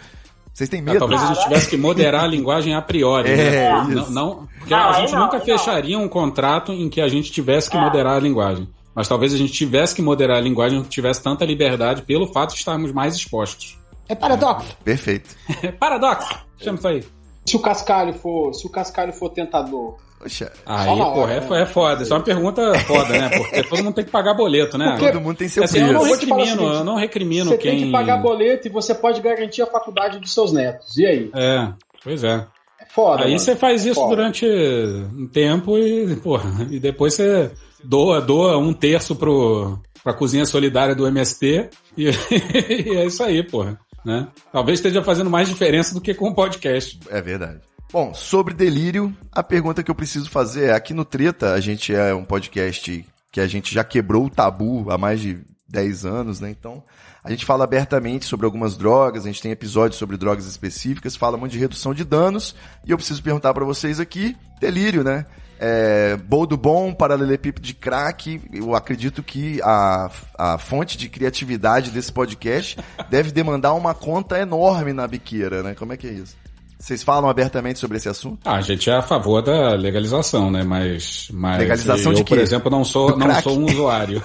Vocês têm Ah, medo? talvez a gente tivesse que moderar a linguagem a priori. É, né? isso. Não, não- porque Não, a aí gente não, nunca aí não. fecharia um contrato em que a gente tivesse que É. moderar a linguagem. Mas talvez a gente tivesse que moderar a linguagem, não tivesse tanta liberdade pelo fato de estarmos mais expostos. É paradoxo. Perfeito. É paradoxo. Chama isso aí. Se o cascalho for, se o cascalho for tentador, Poxa, Aí, porra, é, né? fo- é foda. Isso é uma pergunta foda, né? Porque todo mundo tem que pagar boleto, né? Porque- todo mundo tem seu Assim, eu não recrimino, eu não recrimino você quem. tem que pagar boleto e você pode garantir a faculdade dos seus netos. E aí? É, pois é. É foda. Aí mano. você faz isso Foda. durante um tempo e, porra, e depois você doa, doa um terço pro, pra cozinha solidária do MST e, e é isso aí, porra. Né? Talvez esteja fazendo mais diferença do que com o podcast. É verdade. Bom, sobre delírio, a pergunta que eu preciso fazer é: aqui no Treta, a gente é um podcast que a gente já quebrou o tabu há mais de 10 anos, né? Então, a gente fala abertamente sobre algumas drogas, a gente tem episódios sobre drogas específicas, fala muito de redução de danos, e eu preciso perguntar pra vocês aqui: delírio, né? É, boldo bom, paralelepípedo de crack, eu acredito que a, a fonte de criatividade desse podcast deve demandar uma conta enorme na biqueira, né? Como é que é isso? Vocês falam abertamente sobre esse assunto? Ah, a gente é a favor da legalização, né? Mas, mas Legalização eu, de por quê? exemplo, não sou, Do não crack? sou um usuário.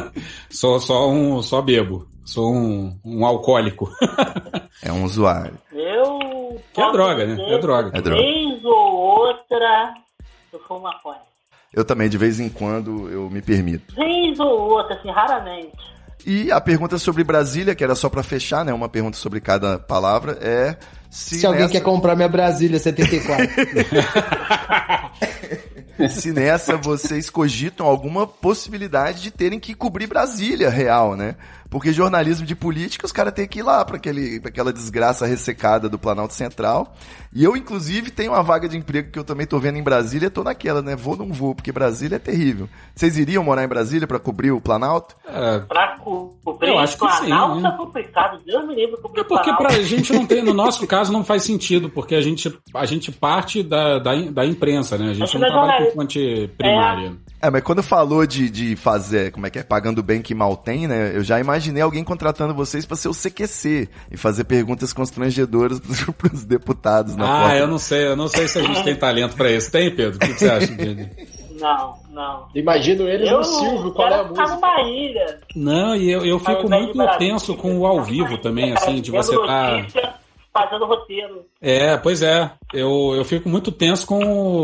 sou só um, só bebo. Sou um, um alcoólico. É um usuário. Eu. Que é droga, né? É droga. É droga. Vez ou outra, eu fumo maconha. Eu também, de vez em quando, eu me permito. Vez ou outra, assim, raramente. E a pergunta sobre Brasília, que era só pra fechar, né? Uma pergunta sobre cada palavra, é se, Se alguém nessa, quer comprar minha Brasília 74. se nessa vocês cogitam alguma possibilidade de terem que cobrir Brasília real, né? Porque jornalismo de política, os caras têm que ir lá pra aquela desgraça ressecada do Planalto Central. E eu, inclusive, tenho uma vaga de emprego que eu também tô vendo em Brasília, tô naquela, né? Vou ou não vou, porque Brasília é terrível. Vocês iriam morar em Brasília pra cobrir o Planalto? É, Pra co- cobrir Eu acho que o sim, Planalto né? é complicado. Deus me livre cobrir É o porque Planalto. pra gente não tem, no nosso caso, não faz sentido, porque a gente, a gente parte da, da, da imprensa, né? A gente não trabalha fonte primária. É, mas quando falou de, de fazer, como é que é, pagando bem que mal tem, né? Eu já imaginei alguém contratando vocês pra ser o CQC e fazer perguntas constrangedoras pros, pros deputados na Ah, porta. eu não sei, eu não sei se a gente tem talento pra isso. Tem, Pedro? O que, que você acha, Pedro? Não, não. Imagino eles Eu no Silvio, qual é a música? numa ilha. Não, e eu, eu fico muito tenso com o ao vivo também, assim, de você Vendo tá. Fazendo roteiro. É, pois é. Eu, eu fico muito tenso com,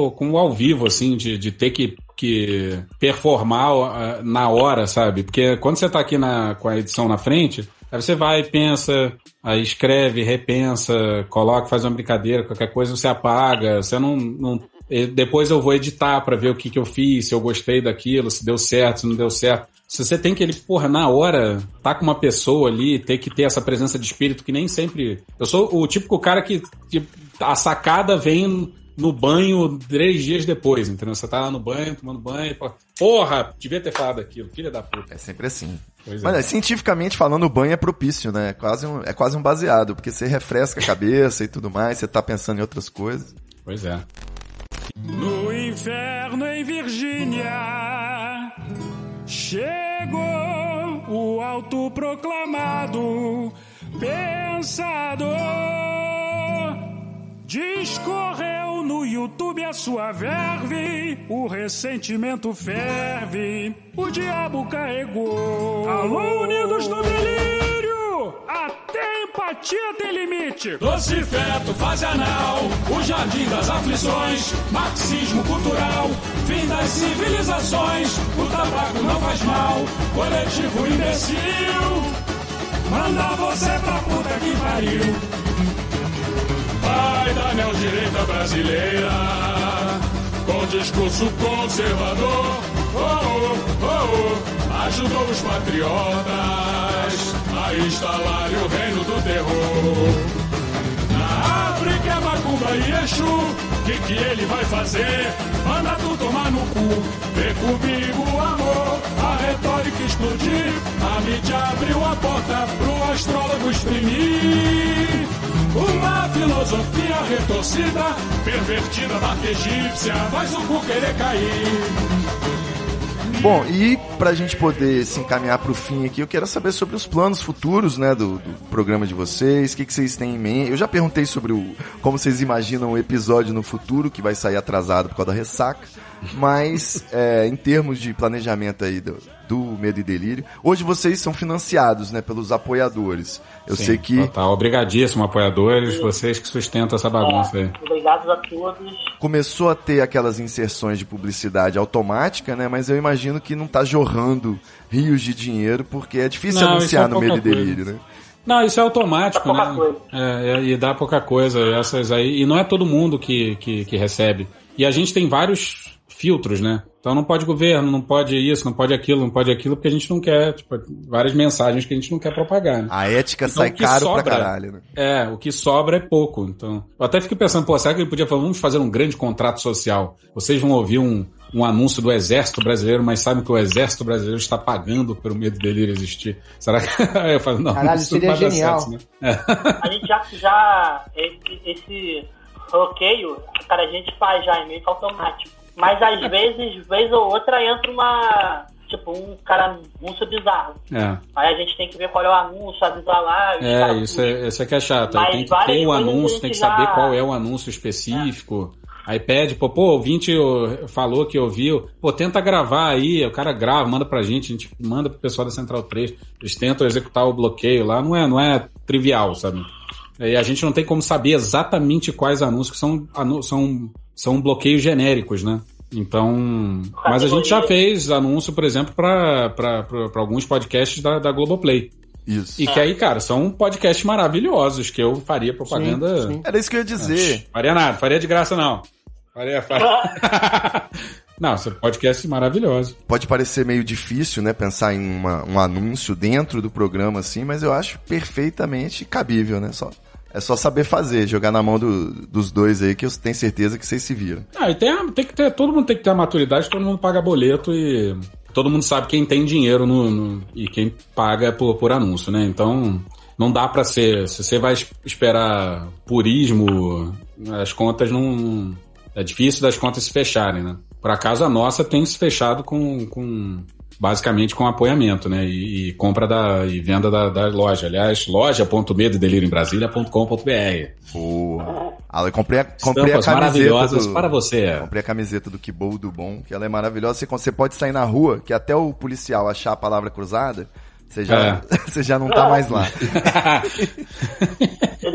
o- com o ao vivo, assim, de, de ter que, que performar na hora, sabe? Porque quando você tá aqui na, com a edição na frente, aí você vai, pensa, aí escreve, repensa, coloca, faz uma brincadeira, qualquer coisa você apaga, você não. não e depois eu vou editar pra ver o que, que eu fiz, se eu gostei daquilo, se deu certo, se não deu certo. Se você tem que ele, porra, na hora, tá com uma pessoa ali, ter que ter essa presença de espírito que nem sempre. Eu sou o típico cara que, que a sacada vem no banho três dias depois, entendeu? Você tá lá no banho, tomando banho, e, porra, devia ter falado aquilo, filha da puta. É sempre assim. Pois é. Mas é, cientificamente falando, o banho é propício, né? É quase, um, é quase um baseado, porque você refresca a cabeça e tudo mais, você tá pensando em outras coisas. Pois é. No inferno em Virgínia chegou o autoproclamado pensador. Discorreu no YouTube a sua verve, o ressentimento ferve, o diabo carregou. Alô, unidos no delírio, até empatia tem limite. Doce feto, fase anal, o jardim das aflições, marxismo cultural, fim das civilizações, o tabaco não faz mal, coletivo imbecil, manda você pra puta que pariu. Vai da neodireita brasileira. Com discurso conservador. Oh, oh, oh, ajudou os patriotas instalar o reino do terror. Na África Macumba e Exu, que que ele vai fazer? Manda tu tomar no cu, vem comigo amor, a retórica explodir, a mídia abriu a porta pro astrólogo exprimir. Uma filosofia retorcida, pervertida, marca egípcia, faz o cu querer cair. Bom, e pra gente poder se encaminhar pro fim aqui, eu quero saber sobre os planos futuros, né, do, do programa de vocês, o que, que vocês têm em mente. Eu já perguntei sobre o, como vocês imaginam o episódio no futuro, que vai sair atrasado por causa da ressaca, mas é, em termos de planejamento aí do, do Medo e Delírio, hoje vocês são financiados, né, pelos apoiadores. Eu Sim, sei que Tá, obrigadíssimo, apoiadores, vocês que sustentam essa bagunça aí. Obrigados a todos. começou a ter aquelas inserções de publicidade automática, né, mas eu imagino que não tá jorrando rios de dinheiro, porque é difícil Não, anunciar é no e pouca coisa. Delírio, né? Não, isso é automático, Dá pouca né? coisa. É, é, e dá pouca coisa, essas aí. E não é todo mundo que, que, que recebe. E a gente tem vários filtros, né? Então não pode governo, não pode isso, não pode aquilo, não pode aquilo, porque a gente não quer, tipo, várias mensagens que a gente não quer propagar, né? A ética Então, sai caro sobra- pra caralho, né? É, o que sobra é pouco. Então, eu até fico pensando, pô, será que ele podia falar, vamos fazer um grande contrato social? Vocês vão ouvir um, um anúncio do Exército Brasileiro, mas sabem que o Exército Brasileiro está pagando pelo medo dele existir. Será que. Eu falo, não, Caralho, isso seria genial. certo, né? É. A gente já, já esse, esse bloqueio, cara, a gente faz já, é meio que automático. Mas às vezes, vez ou outra, entra uma. Tipo, um cara anúncio bizarro. É. Aí a gente tem que ver qual é o anúncio, avisar lá. É, isso é, isso é que é chato. Tem que ter o a anúncio, tem que já- saber qual é o anúncio específico. Aí pede, pô, pô, o ouvinte falou que ouviu. Pô, tenta gravar aí. O cara grava, manda pra gente, a gente manda pro pessoal da Central 3. Eles tentam executar o bloqueio lá. Não é, não é trivial, sabe? E a gente não tem como saber exatamente quais anúncios são, anu- são, são bloqueios genéricos, né? Então. Mas a gente já fez anúncio, por exemplo, para alguns podcasts da, da Globoplay. Isso. E que aí, cara, são podcasts maravilhosos que eu faria propaganda. Sim, sim. Era isso que eu ia dizer. Faria nada, faria de graça não. Faria, faria. não, são podcasts maravilhosos. Pode parecer meio difícil, né, pensar em uma- um anúncio dentro do programa assim, mas eu acho perfeitamente cabível, né? Só, é só saber fazer, jogar na mão do- dos dois aí que eu tenho certeza que vocês se viram. Ah, e tem, tem que ter, todo mundo tem que ter a maturidade, todo mundo paga boleto e todo mundo sabe quem tem dinheiro no, no- e quem paga por, por anúncio, né? Então, não dá pra ser. Se você vai es- esperar purismo, as contas não. É difícil das contas se fecharem, né? Por acaso a nossa tem se fechado com. com basicamente com apoiamento, né? E, e compra da, e venda da, da loja. Aliás, loja.medodelirioembrasilha.com.br. Boa. Ah, eu comprei a, comprei a camiseta maravilhosas do, para você. Comprei a camiseta do Que Bom do Bom, que ela é maravilhosa. Você, você pode sair na rua, que até o policial achar a palavra cruzada, você já, É. você já não tá mais lá.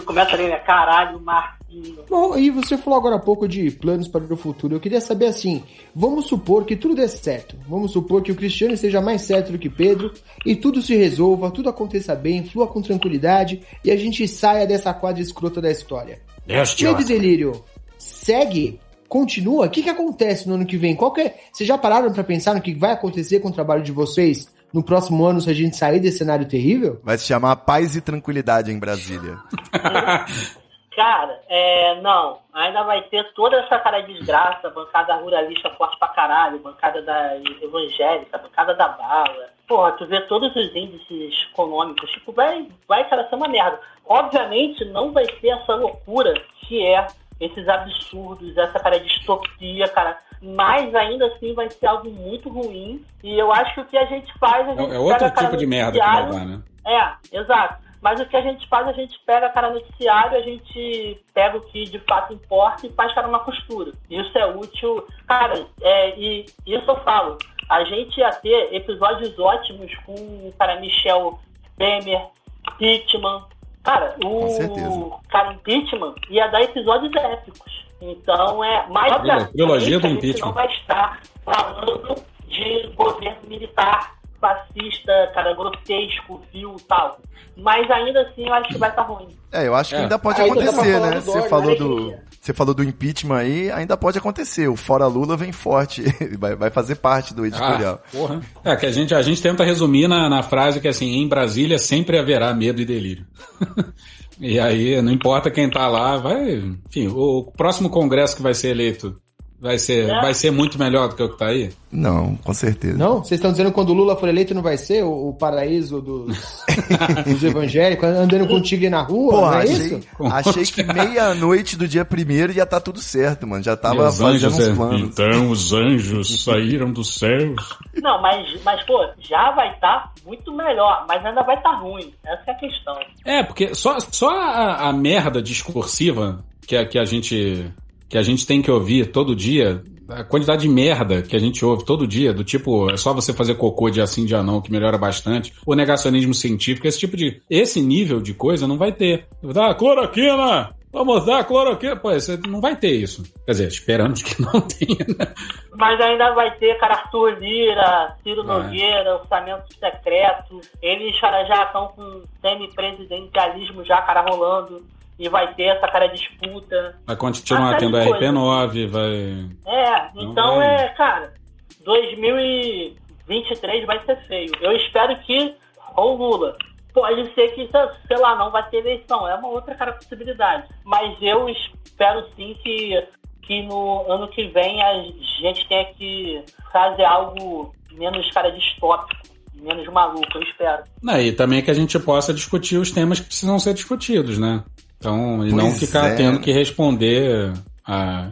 Começa ali, né? Caralho, Marquinhos. Bom, e você falou agora há pouco de planos para o futuro. Eu queria saber assim, vamos supor que tudo dê certo. Vamos supor que o Cristiano esteja mais certo do que Pedro e tudo se resolva, tudo aconteça bem, flua com tranquilidade e a gente saia dessa quadra escrota da história. Deus te Medo e delírio segue, continua. O que, que acontece no ano que vem? Qual que é... Vocês já pararam para pensar no que vai acontecer com o trabalho de vocês no próximo ano se a gente sair desse cenário terrível? Vai se chamar Paz e Tranquilidade em Brasília. Cara, é, não. Ainda vai ter toda essa cara de desgraça, bancada ruralista forte pra caralho, bancada da evangélica, bancada da bala. Porra, tu vê todos os índices econômicos, tipo, vai, vai cara, ser uma merda. Obviamente não vai ser essa loucura que é esses absurdos, essa cara de distopia, cara. Mas ainda assim vai ser algo muito ruim. E eu acho que o que a gente faz, a É, gente é outro pega, cara, tipo de merda que vai dar, né? é, exato. Mas o que a gente faz, a gente pega cara noticiário, a gente pega o que de fato importa e faz cara uma costura. Isso é útil. Cara, é, e isso eu falo. A gente ia ter episódios ótimos com o cara Michel Temer, Pittman. Cara, o cara impeachment ia dar episódios épicos. Então é. Mas Trilogia do a gente impeachment. não vai estar falando de governo militar racista, cara grotesco, vil tal. Mas ainda assim eu acho que vai estar ruim. É, eu acho que É. ainda pode pra acontecer, falar né? do Você Dória, falou né, do. Você falou do impeachment aí, ainda pode acontecer. O Fora Lula vem forte. Vai, vai fazer parte do editorial. Ah, porra. É, que a gente, a gente tenta resumir na, na frase que assim, em Brasília sempre haverá medo e delírio. e aí, não importa quem tá lá, vai. Enfim, o, o próximo congresso que vai ser eleito vai ser, É. vai ser muito melhor do que o que tá aí. Não, com certeza. Não? Vocês estão dizendo que quando o Lula for eleito não vai ser o, o paraíso dos, dos evangélicos, andando com tigre na rua? Porra, não é achei, isso? achei que meia-noite do dia primeiro ia estar tudo certo, mano. Já tava os fazendo anjos, uns é, planos. Então os anjos saíram dos céus. Não, mas, mas pô, já vai estar muito melhor, mas ainda vai estar ruim. Essa é a questão. É, porque só, só a, a merda discursiva que a, que a gente que a gente tem que ouvir todo dia, a quantidade de merda que a gente ouve todo dia, do tipo, é só você fazer cocô de assim de anão, que melhora bastante, o negacionismo científico, esse tipo de. Esse nível de coisa não vai ter. Ah, cloroquina! Vamos dar cloroquina! Pô, você não vai ter isso. Quer dizer, esperamos que não tenha, né? Mas ainda vai ter, cara, Arthur Lira, Ciro Vai. Nogueira, orçamento secreto. Eles, cara, já estão com semi-presidencialismo já, cara, rolando. E vai ter essa, cara, disputa. Vai continuar tendo de coisas. RP9, vai. É, então vai. é, cara, 2023 vai ser feio. Eu espero que ou Lula. Pode ser que, sei lá, não vai ter eleição. É uma outra cara possibilidade. Mas eu espero sim que, que no ano que vem a gente tenha que fazer algo menos cara distópico, menos maluco, eu espero. Não, e também que a gente possa discutir os temas que precisam ser discutidos, né? Então, e não ficar é. tendo que responder a,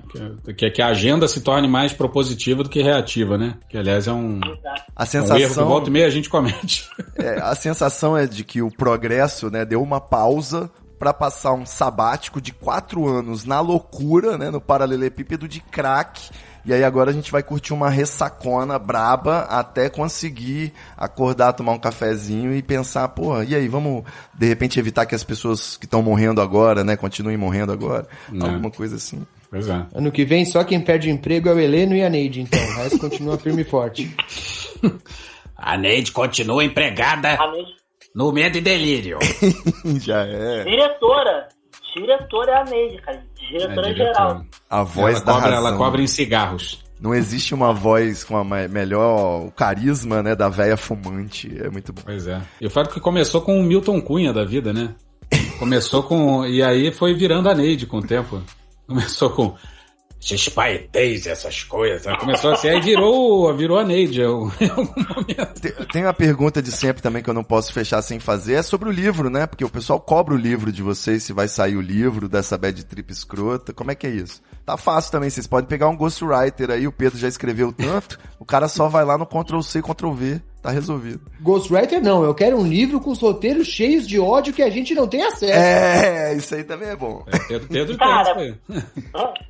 que, que a agenda se torne mais propositiva do que reativa, né? Que, aliás, é um, Exato. A é um erro que sensação, volta e meia a gente comete. é, a sensação é de que o progresso, né, deu uma pausa pra passar um sabático de quatro anos na loucura, né, no paralelepípedo de crack. E aí agora a gente vai curtir uma ressacona braba até conseguir acordar, tomar um cafezinho e pensar, pô, e aí, vamos de repente evitar que as pessoas que estão morrendo agora, né, continuem morrendo agora? Não. Alguma coisa assim. Pois é. Ano que vem, só quem perde emprego é o Heleno e a Neide, então. O resto continua firme e forte. A Neide continua empregada minha no medo e delírio. Já é. diretora, diretora é a Neide, cara. Diretora É, geral. A voz ela, da cobra, razão. ela cobra em cigarros. Não existe uma voz com a me- melhor o carisma, né, da véia fumante. É muito bom. Pois é. E o fato que começou com o Milton Cunha da vida, né? Começou com. E aí foi virando a Neide com o tempo. Começou com. Paetês, essas coisas. Aí Começou assim, aí virou, virou a Neide em algum momento. Te- Tem uma pergunta de sempre também que eu não posso fechar sem fazer, é sobre o livro, né? Porque o pessoal cobra o livro de vocês, se vai sair o livro dessa bad trip escrota. Como é que é isso? Tá fácil também, vocês podem pegar um ghostwriter aí, o Pedro já escreveu tanto, o cara só vai lá no Ctrl C, Ctrl V, tá resolvido. Ghostwriter não, eu quero um livro com os roteiros cheios de ódio que a gente não tem acesso. É, isso aí também é bom. Pedro, Pedro Cara, tem.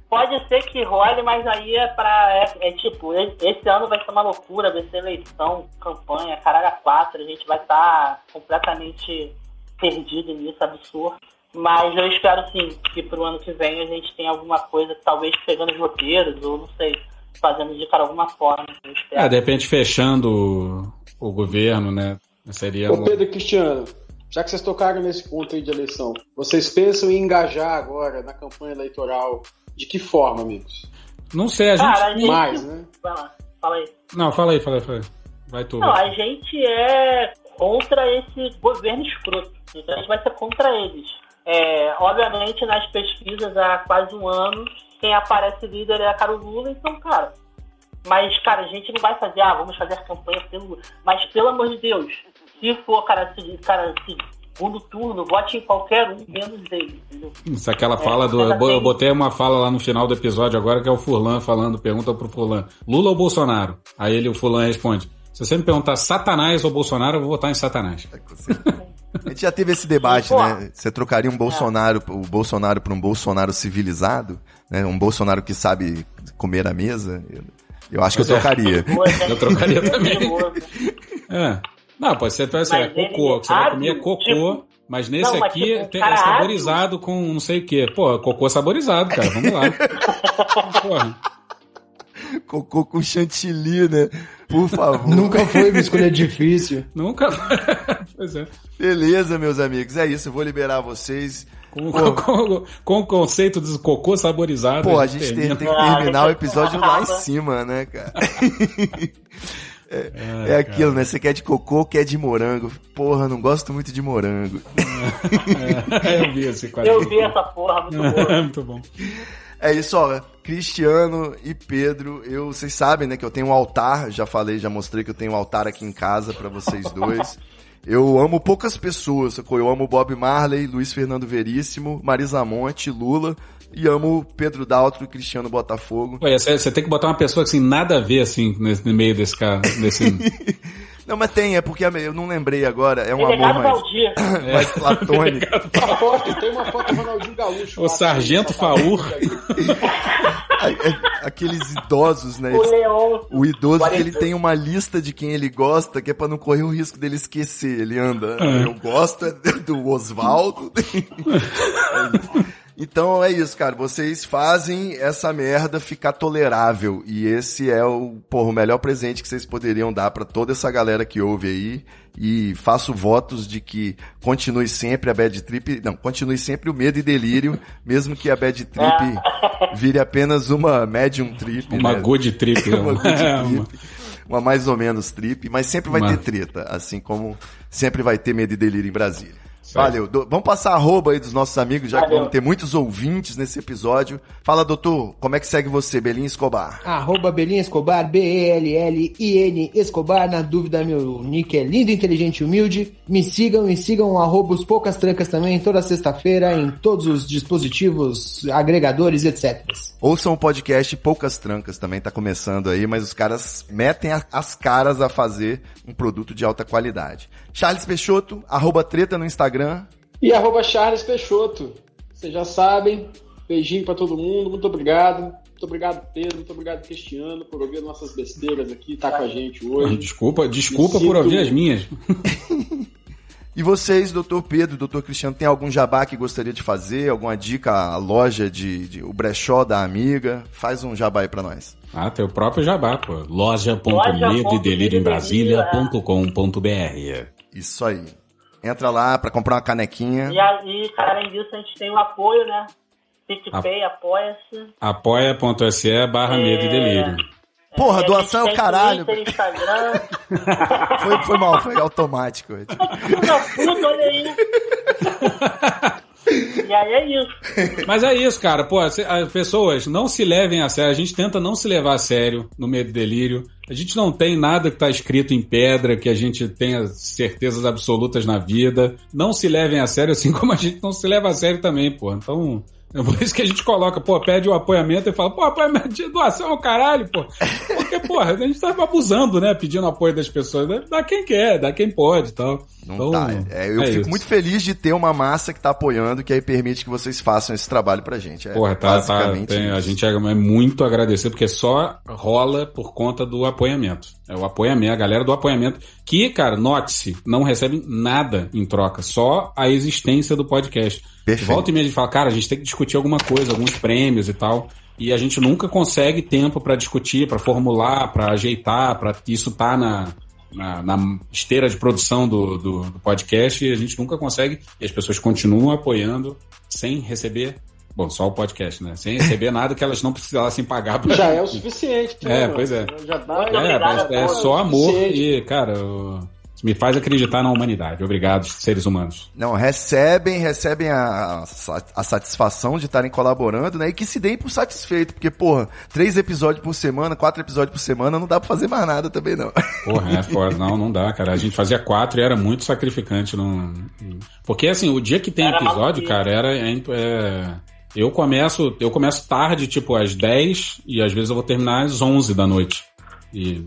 Pode ser que role, mas aí é pra. É, é tipo, esse ano vai ser uma loucura, vai ser eleição, campanha, caralho a quatro, a gente vai estar completamente perdido nisso, absurdo. Mas eu espero sim que pro ano que vem a gente tenha alguma coisa, talvez pegando os roteiros, ou não sei, fazendo de cara alguma forma. É, de repente fechando o, governo, né? Seria Ô. Pedro e Cristiano, já que vocês tocaram nesse ponto aí de eleição, vocês pensam em engajar agora na campanha eleitoral de que forma, amigos? Não sei, a gente. Cara, a gente. Mais, né? Vai lá, fala aí. Não, fala aí, fala aí, fala aí. Vai tu. Não, vai. a gente é contra esse governo escroto. Então a gente vai ser contra eles. É, obviamente, nas pesquisas há quase um ano, quem aparece líder é a cara o Lula, então, cara. Mas, cara, a gente não vai fazer, ah, vamos fazer campanha pelo Lula. Mas, pelo amor de Deus, se for, cara, se, cara, se segundo turno, vote em qualquer um, menos dele, entendeu? Isso, aquela fala do. Eu assim- botei uma fala lá no final do episódio agora que é o Furlan falando, pergunta pro Furlan: Lula ou Bolsonaro? Aí ele, o Furlan responde: Se você me perguntar Satanás ou Bolsonaro, eu vou votar em Satanás. A gente já teve esse debate, Pô. né? Você trocaria um Bolsonaro, o Bolsonaro por um Bolsonaro civilizado, né? Um Bolsonaro que sabe comer à mesa? Eu, acho que eu é. trocaria. Eu trocaria também. É. Não, pode ser, pode ser Mas ele cocô, que você vai comer cocô, tipo- mas nesse Não, mas aqui tipo, tem- é abre- saborizado com não sei o quê. Pô, cocô saborizado, cara, vamos lá. Porra. Cocô com chantilly, né? Por favor. Nunca foi uma escolha difícil. Nunca. pois é. Beleza, meus amigos. É isso, eu vou liberar vocês. Com, com- com o conceito do cocô saborizado. Pô, a gente tem, termina. tem que terminar o episódio lá em cima, né, cara? É, é aquilo, né? Você quer de cocô, quer de morango. Porra, não gosto muito de morango. É, eu vi esse quadrinho. Eu vi essa porra, muito boa. Muito bom. É isso, ó. Cristiano e Pedro, eu, vocês sabem, né, que eu tenho um altar, já falei, já mostrei que eu tenho um altar aqui em casa pra vocês dois. Eu amo poucas pessoas, sacou? Eu amo Bob Marley, Luiz Fernando Veríssimo, Marisa Monte, Lula e amo Pedro Daltro e Cristiano Botafogo. Olha, você, você tem que botar uma pessoa assim, nada a ver, assim, nesse, no meio desse cara. Desse... Não, mas tem, é porque eu não lembrei agora, é um Ele é amor mais, mais platônico. Foto, tem uma foto do Ronaldinho Gaúcho. O lá, Sargento só tá Faur. a- Aqueles idosos, né? O Leon. O idoso que ele tem uma lista de quem ele gosta, que é pra não correr o risco dele esquecer. Ele anda, É. eu gosto é do Oswaldo. Então é isso, cara. Vocês fazem essa merda ficar tolerável. E esse é o, porra, o melhor presente que vocês poderiam dar pra toda essa galera que ouve aí. E faço votos de que continue sempre a Bad Trip. Não, continue sempre o medo e delírio, mesmo que a Bad Trip vire apenas uma medium trip. Uma né? good trip. uma good É, trip. uma- Uma mais ou menos trip, mas sempre vai Uma- ter treta, assim como sempre vai ter medo e delírio em Brasília. Valeu. Do- vamos passar a arroba aí dos nossos amigos, já que Valeu. vamos ter muitos ouvintes nesse episódio. Fala, doutor, como é que segue você, Belinha Escobar? Arroba Belinha Escobar, B-E-L-L-I-N Escobar. Na dúvida, meu nick é lindo, inteligente e humilde. Me sigam e sigam arroba os Poucas Trancas também, toda sexta-feira, em todos os dispositivos, agregadores, etc. Ouçam o podcast Poucas Trancas, também tá começando aí, mas os caras metem a- as caras a fazer um produto de alta qualidade. Charles Peixoto, arroba treta no Instagram. E arroba Charles Peixoto. Vocês já sabem. Beijinho pra todo mundo. Muito obrigado. Muito obrigado, Pedro. Muito obrigado, Cristiano, por ouvir nossas besteiras aqui, tá com a gente hoje. Desculpa, desculpa por ouvir as minhas. E vocês, doutor Pedro, doutor Cristiano, tem algum jabá que gostaria de fazer? Alguma dica? A loja de, de- o brechó da amiga? Faz um jabá aí pra nós. Ah, tem o próprio jabá, pô. Loja.medoedelirioembrasilha.com.br Isso aí. Entra lá pra comprar uma canequinha. E, a- e, além disso, a gente tem o apoio, né? PicPay, apoia-se. apoia.se barra medo e delírio. Porra, E a doação é o caralho. Twitter, Instagram. Foi, foi mal, foi automático. Puta, puta, olha aí. E aí é isso. Mas é isso, cara. Pô, as pessoas não se levem a sério. A gente tenta não se levar a sério no medo e delírio. A gente não tem nada que tá escrito em pedra, que a gente tenha certezas absolutas na vida. Não se levem a sério, assim como a gente não se leva a sério também, pô. Então, é por isso que a gente coloca, pô, pede o apoiamento e fala, pô, apoiamento de doação caralho, pô. Porque, porra, a gente tá abusando, né? Pedindo apoio das pessoas. Dá- Dá quem quer, dá quem pode e tal. Não Então, tá. É, eu é fico isso. muito feliz de ter uma massa que tá apoiando, que aí permite que vocês façam esse trabalho pra gente. É Porra, tá, tá, basicamente tem- a gente é é muito agradecido, porque só rola por conta do apoiamento. É o apoiamento, a galera do apoiamento, que, cara, note-se, não recebe nada em troca, só a existência do podcast. Perfeito. Volta e meia a gente fala, cara, a gente tem que discutir alguma coisa, alguns prêmios e tal. E a gente nunca consegue tempo pra discutir, pra formular, pra ajeitar, pra isso tá na, na, na esteira de produção do, do, do podcast e a gente nunca consegue. E as pessoas continuam apoiando sem receber. Bom, só o podcast, né? Sem receber nada que elas não precisassem pagar pra Já é o suficiente. né, É, mano? pois é. Já dá. É, mas é amor. só amor e, cara, eu- me faz acreditar na humanidade. Obrigado, seres humanos. Não, recebem, recebem a, a, satisfação de estarem colaborando, né? E que se deem por satisfeito, porque, porra, três episódios por semana, quatro episódios por semana, não dá pra fazer mais nada também, não. Porra, é foda. Não, não dá, cara. A gente fazia quatro e era muito sacrificante. Não... Porque, assim, o dia que tem Era episódio, cara, era. é é, Eu começo, eu começo tarde, tipo, às 10 e às vezes eu vou terminar às 11 da noite. E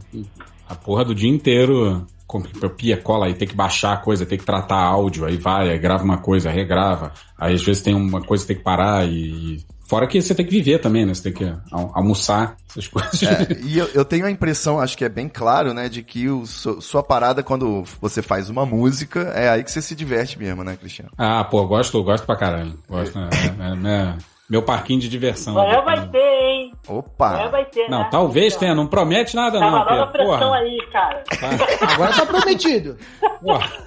a porra do dia inteiro com pia, cola aí, tem que baixar a coisa, tem que tratar áudio, aí vai, aí grava uma coisa, regrava. Aí às vezes tem uma coisa que tem que parar e. Fora que você tem que viver também, né? Você tem que al- almoçar, essas coisas. É, e eu, eu tenho a impressão, acho que é bem claro, né, de que o, su- sua parada quando você faz uma música, é aí que você se diverte mesmo, né, Cristiano? Ah, pô, gosto, gosto pra caralho. Gosto, é, é- é- é meu parquinho de diversão. Amanhã vai ter, hein? Opa! É, vai ter, Não, né? talvez tenha, não promete nada Tá não, uma nova Pedro. pressão Porra. aí, cara. Agora tá prometido.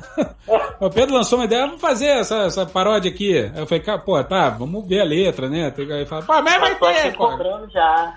O Pedro lançou uma ideia, vamos fazer essa, essa paródia aqui. Aí eu falei, cara, pô, tá, vamos ver a letra, né? Aí fala, pô, mas vai ter, cobrando já.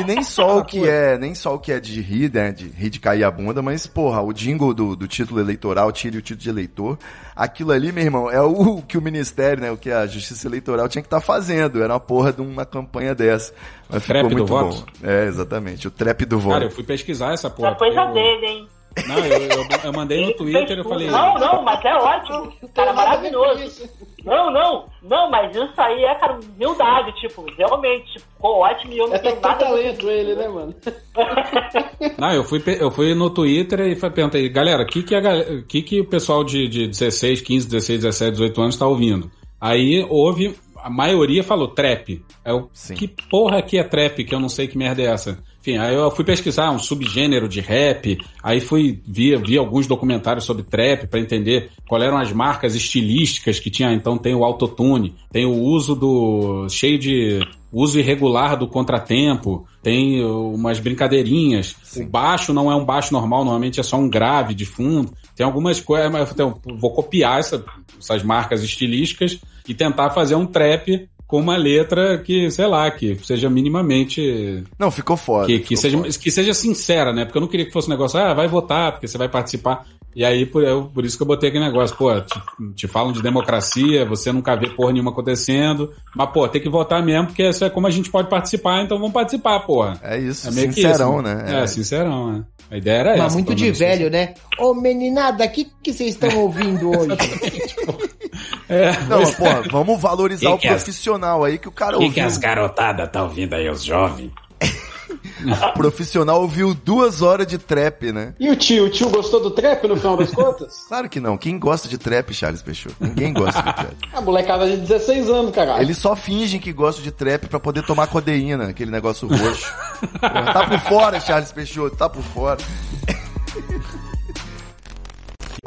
E nem só o que é, nem só o que é de rir, né? De rir de cair a bunda, mas, porra, o jingle do, do título eleitoral, tire o título de eleitor. Aquilo ali, meu irmão, é o que o Ministério, né? O que a Justiça Eleitoral tinha que estar fazendo. Era uma porra de uma campanha dessa. Mas ficou trap do muito bom. voto? É, exatamente. O trap do voto. Cara, eu fui pesquisar essa porra. É coisa eu- dele, hein? Não, eu, eu, eu mandei no Twitter eu falei. Não, não, mas é ótimo. Cara, maravilhoso. Não, não, não, mas isso aí é, cara, humildade, tipo, realmente, tipo, ficou ótimo e eu não É até tenho nada. talento ele, né, mano? Não, eu fui, eu fui no Twitter e perguntei, galera, o que que, a que que o pessoal de, de 16, 15, 16, 17, 18 anos tá ouvindo? Aí houve, a maioria falou trap. Eu, Sim. que porra que é trap, que eu não sei que merda é essa. Enfim, aí eu fui pesquisar um subgênero de rap, aí fui vi, vi alguns documentários sobre trap pra entender qual eram as marcas estilísticas que tinha. Então tem o autotune, tem o uso do cheio de uso irregular do contratempo, tem umas brincadeirinhas. O baixo não é um baixo normal, normalmente é só um grave de fundo. Tem algumas coisas, mas então, vou copiar essa- essas marcas estilísticas e tentar fazer um trap com uma letra que, sei lá, que seja minimamente. Não, ficou foda. Que, que, ficou seja, foda. que seja sincera, né? Porque eu não queria que fosse um negócio, ah, vai votar, porque você vai participar. E aí, por, eu- por isso que eu botei aquele negócio, pô, te, te falam de democracia, você nunca vê porra nenhuma acontecendo, mas, pô, tem que votar mesmo, porque isso é como a gente pode participar, então vamos participar, porra. É isso, É meio que sincerão, isso, né? É, sincerão, né? A ideia era essa. Mas muito de velho, né? Ô, meninada, o que, que vocês estão ouvindo hoje? É, Não, mas, porra, vamos valorizar o as- profissional aí que o cara que, ouviu. que as garotadas tá ouvindo aí, os jovens? O profissional ouviu duas horas de trap, né? E o tio? O tio gostou do trap no final das contas? Claro que não. Quem gosta de trap, Charles Peixoto? Ninguém gosta de trap. A molecada de 16 anos, caralho. Eles só fingem que gostam de trap pra poder tomar codeína, aquele negócio roxo. Porra, tá por fora, Charles Peixoto, tá por fora.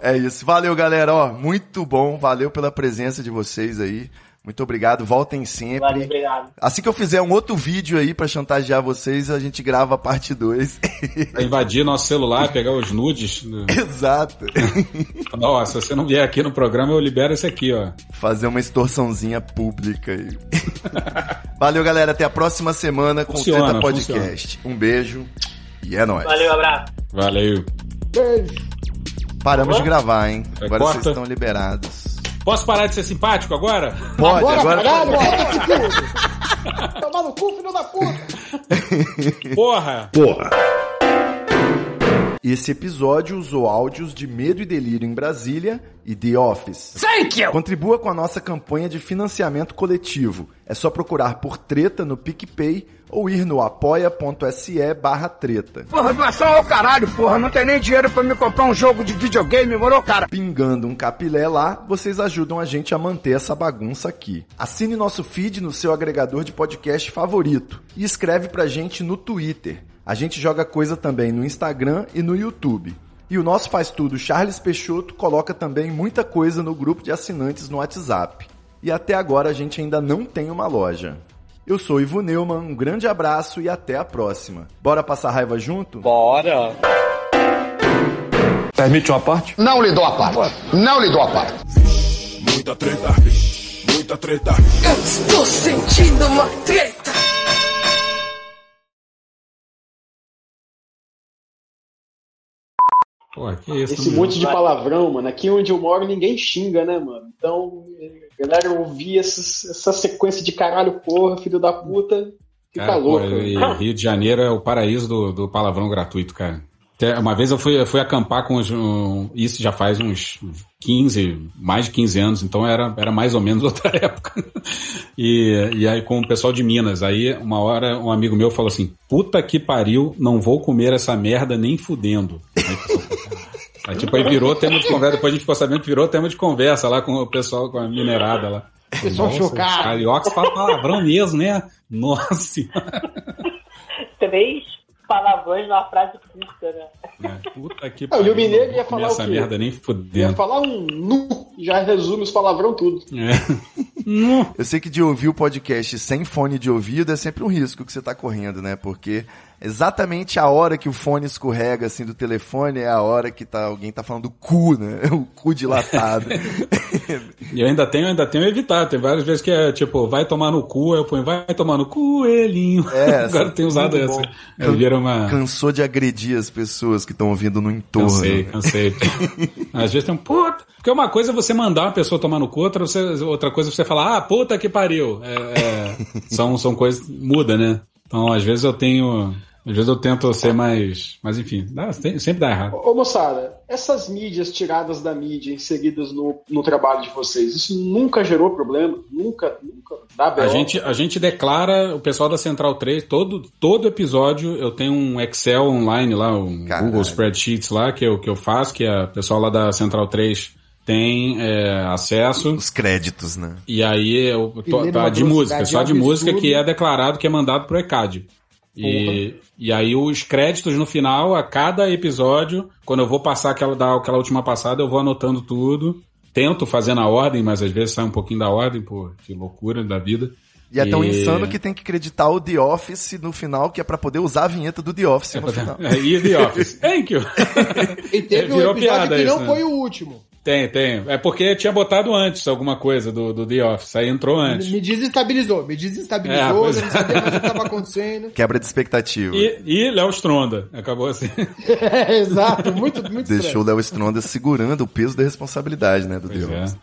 É isso. Valeu, galera. Ó, muito bom. Valeu pela presença de vocês aí. Muito obrigado. Voltem sempre. Valeu, obrigado. Assim que eu fizer um outro vídeo aí pra chantagear vocês, a gente grava a parte 2. Pra invadir nosso celular, pegar os nudes. Exato. Ó, se você não vier aqui no programa, eu libero esse aqui, ó. Fazer uma extorsãozinha pública aí. Valeu, galera. Até a próxima semana com Funciona, o Treta Podcast. Um beijo e é nóis. Valeu, abraço. Valeu. Paramos de gravar, hein? É, Agora corta. vocês estão liberados. Posso parar de ser simpático agora? Pode, agora. caralho, bora, tudo. Tomar no cu, filho da puta. Porra! Esse episódio usou áudios de Medo e Delírio em Brasília e The Office. Thank you! Contribua com a nossa campanha de financiamento coletivo. É só procurar por Treta no PicPay ou ir no apoia.se barra treta. Porra, doação ao caralho, porra. Não tem nem dinheiro pra me comprar um jogo de videogame, morou, cara? Pingando um capilé lá, vocês ajudam a gente a manter essa bagunça aqui. Assine nosso feed no seu agregador de podcast favorito e escreve pra gente no Twitter. A gente joga coisa também no Instagram e no YouTube. E o nosso faz tudo, Charles Peixoto, coloca também muita coisa no grupo de assinantes no WhatsApp. E até agora a gente ainda não tem uma loja. Eu sou Ivo Neumann, um grande abraço e até a próxima. Bora passar raiva junto? Bora. Permite uma parte? Não lhe dou a parte. Não lhe dou a parte. Muita treta, muita treta. Eu estou sentindo uma treta. Porra, que isso, Esse mano? monte de palavrão, mano. Aqui onde eu moro ninguém xinga, né, mano? Então, galera ouvir essas- essa sequência de caralho, porra, filho da puta, fica Cara, pô, louco. e Rio de Janeiro é o paraíso do, do palavrão gratuito, cara. Uma vez eu fui, eu fui acampar com os, um, isso já faz uns 15, mais de 15 anos, então era, era mais ou menos outra época. E, e aí com o pessoal de Minas, aí uma hora um amigo meu falou assim, puta que pariu, não vou comer essa merda nem fudendo. Aí, aí, tipo, aí virou tema de conversa, depois a gente ficou sabendo que virou tema de conversa lá com o pessoal, com a minerada lá. Pessoal chocado. Os cariocas falam palavrão mesmo, né? Nossa senhora. Três palavrões numa frase curta, né? É, puta que Ah, e o mineiro ia falar o essa quê? merda nem Ia fudendo. falar um nu, já resume os palavrão tudo. É. Eu sei que de ouvir o podcast sem fone de ouvido é sempre um risco que você tá correndo, né? Porque exatamente a hora que o fone escorrega assim do telefone é a hora que tá, alguém tá falando cu, né? O cu dilatado. E eu ainda tenho, ainda tenho evitado. Tem várias vezes que é tipo, vai tomar no cu, eu ponho, vai tomar no coelhinho. É, Agora eu tenho usado essa. Eu vira uma. Cansou de agredir as pessoas que estão ouvindo no entorno. Cansei, cansei. Às vezes tem um puta. Porque uma coisa é você mandar uma pessoa tomar no cu, outra, você, outra coisa é você falar, ah, puta que pariu. É, é, são, são coisas. Muda, né? Então, às vezes eu tenho. Às vezes eu tento ser mais. Mas enfim, dá- sempre dá errado. Ô moçada, essas mídias tiradas da mídia, inseridas no, no trabalho de vocês, isso nunca gerou problema? Nunca, nunca dá A B.O.? gente, a gente declara, o pessoal da Central 3, todo, todo episódio eu tenho um Excel online lá, um Caralho. Google Spreadsheets lá, que eu, que eu faço, que a- o pessoal lá da Central 3 tem é, acesso. Os créditos, né? E aí, eu, tô- tá, de música, só de música que é declarado que é mandado pro ECAD. E, e aí os créditos no final, a cada episódio, quando eu vou passar aquela, dar aquela última passada, eu vou anotando tudo. Tento fazer na ordem, mas às vezes sai um pouquinho da ordem, pô, que loucura da vida. E é tão insano que tem que acreditar o The Office no final, que é pra poder usar a vinheta do The Office no final. É, e The Office. Thank you. E teve um Virou episódio piada que isso, não né? foi o último. Tem, tem. É porque tinha botado antes alguma coisa do, do The Office, aí entrou antes. Me desestabilizou, me É, desestabilizou, pois eu não sabia mais o que estava acontecendo. Quebra de expectativa. E, e Léo Stronda. Acabou assim. É, exato, muito, muito Deixou estranho. o Léo Stronda segurando o peso da responsabilidade, né, do Pois The é. Office.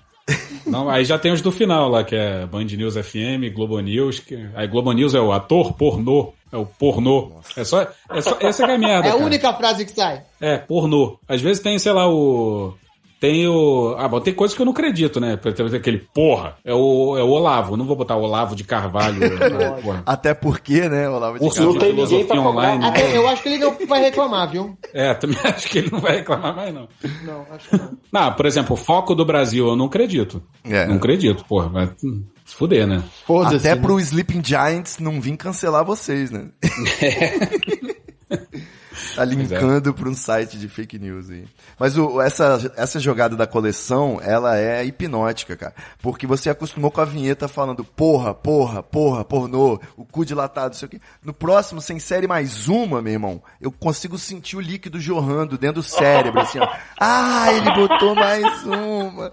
Não, aí já tem os do final lá, que é Band News FM, Globo News. Que... Aí Globo News é o ator pornô. É o pornô. É só, é só. Essa é a merda. É a cara. única frase que sai. É, pornô. Às vezes tem, sei lá, o. Tem o. Ah, bom, tem coisas que eu não acredito, né? Por exemplo, aquele porra. É o, é o Olavo. Não vou botar o Olavo de Carvalho. né? porra. Até porque, né, Olavo de Carvalho. Não tem ninguém pra online. Até, eu acho que ele não vai reclamar, viu? É, também acho que ele não vai reclamar mais, não. Não, acho que não. Não, por exemplo, o foco do Brasil, eu não acredito. É. Não acredito, porra. Hum, se fuder, né? Foda-se. Até né? pro Sleeping Giants não vir cancelar vocês, né? tá linkando pra um site de fake news aí. Mas o, essa, essa jogada da coleção, ela é hipnótica, cara. Porque você acostumou com a vinheta falando porra, porra, porra, pornô, o cu dilatado, não sei o quê. No próximo, sem série mais uma, meu irmão, eu consigo sentir o líquido jorrando dentro do cérebro, assim, ó. Ah, ele botou mais uma.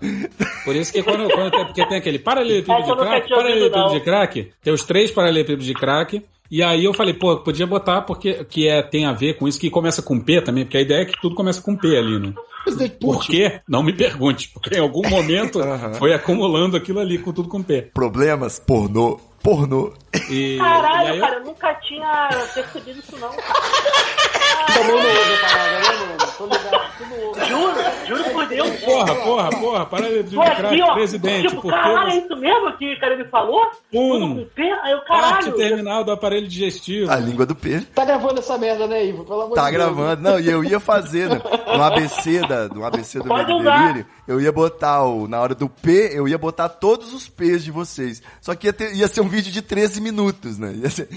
Por isso que quando, quando tem, porque tem aquele paralelepípedo de crack, paralelepípedo de crack, tem os três paralelepípedos de crack, e aí eu falei, pô, podia botar porque que é, tem a ver com isso, que começa com P também, porque a ideia é que tudo começa com P ali, né? Por quê? Não me pergunte, porque em algum momento foi acumulando aquilo ali com tudo com P. Problemas, pornô, pornô. E, Caralho, e eu- cara, eu nunca tinha percebido isso não, não ouve parada, né, Juro, juro por Deus. Porra, porra, porra, Tô de ó. presidente, tipo, porque caralho, é isso mesmo que o cara me falou? Um. Aí eu, parte caralho. terminal do aparelho digestivo. A língua do P. Tá gravando essa merda, né, Ivo? Pelo amor Tá de Deus. gravando. Não, e eu ia fazer, né? No ABC, da, no ABC do Pode. Delírio, eu ia botar o, na hora do P, eu ia botar todos os P's de vocês. Só que ia, ter- ia ser um vídeo de 13 minutos, né? Ia ser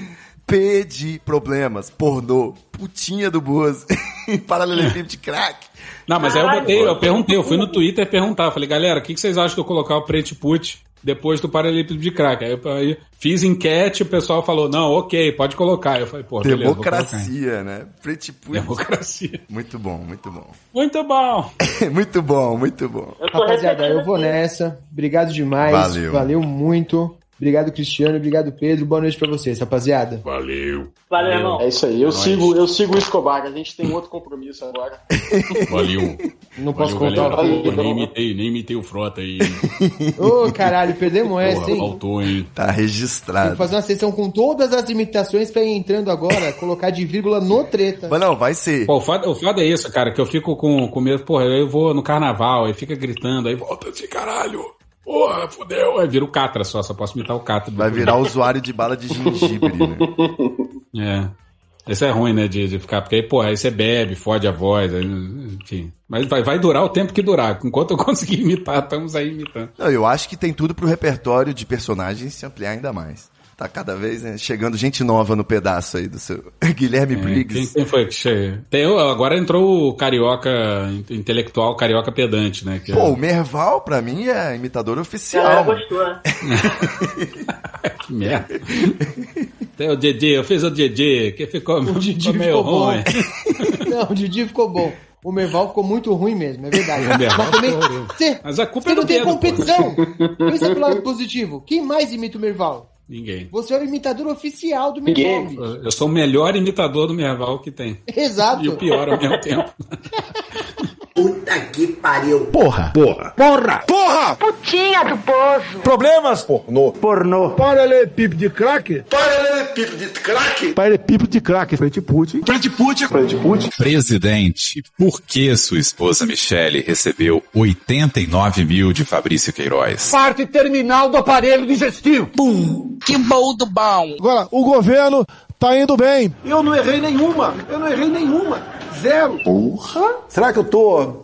P de problemas, pornô, putinha do Bozo, paralelepípedo de crack. Não, mas aí eu botei, eu perguntei, eu fui no Twitter perguntar, falei, galera, o que, que vocês acham de eu colocar o Prete Put depois do Paralelepípedo de Crack? Aí, eu- aí fiz enquete, o pessoal falou, não, ok, pode colocar. Eu falei, pô, beleza. Democracia, né? Pretty Put. Democracia. Muito bom, muito bom. Muito bom. muito bom, muito bom. Rapaziada, eu vou nessa. Obrigado demais. Valeu. Valeu muito. Obrigado, Cristiano. Obrigado, Pedro. Boa noite pra vocês, rapaziada. Valeu. Valeu, irmão. É isso aí. Eu Nós. sigo, eu sigo o Escobar. A gente tem outro compromisso agora. Valeu. Não posso Valeu, contar. Valeu. Pô, nem, imitei, nem imitei o Frota aí. Ô, caralho, perdemos essa, hein? faltou, hein? Tá Tem que registrado. fazer uma sessão com todas as imitações pra ir entrando agora, colocar de vírgula no treta. Mas não, vai ser. Pô, o foda, o foda é isso, cara, que eu fico com, com medo. Porra, eu vou no carnaval, aí fica gritando, aí volta esse caralho. Porra, fudeu. Aí vira o Catra só, só posso imitar o Catra. Vai virar usuário de bala de gengibre, né? É. Isso é ruim, né, de, de ficar, porque aí, pô, aí você bebe, fode a voz, aí, enfim. Mas vai, vai durar o tempo que durar. Enquanto eu conseguir imitar, estamos aí imitando. Não, eu acho que tem tudo pro repertório de personagens se ampliar ainda mais. Tá cada vez né, chegando gente nova no pedaço aí do seu Guilherme É, quem, Briggs. quem foi que chegou? Tem, agora entrou o carioca intelectual, carioca pedante, né? Que é- Pô, o Merval, pra mim, é imitador A galera oficial. gostou, né? Que merda. Tem o Didi, eu fiz o Didi, que ficou, O Didi ficou meio ficou bom. ruim. Não, o Didi ficou bom. O Merval ficou muito ruim mesmo, é verdade. O Merval Mas também, você, Mas a culpa você é do não tem pô. competição. Pensa pelo lado positivo. Quem mais imita o Merval? Ninguém. Você é o imitador oficial do Ninguém. Merval. Eu sou o melhor imitador do Merval que tem. Exato. E o pior ao mesmo tempo. Puta que pariu. Porra. Porra. Porra. Porra. Putinha do poço. Problemas. Pornô. Pornô. Paralelepípedo de crack. Paralelepípedo de crack. Paralelepípedo de crack. Frente Putin. Frente Putin. Frente Putin. Presidente, por que sua esposa Michele recebeu 89 mil de Fabrício Queiroz? Parte terminal do aparelho digestivo. Pum. Que bom do bom. Agora, o governo tá indo bem. Eu não errei nenhuma. Eu não errei nenhuma. Zero. Porra. Será que eu tô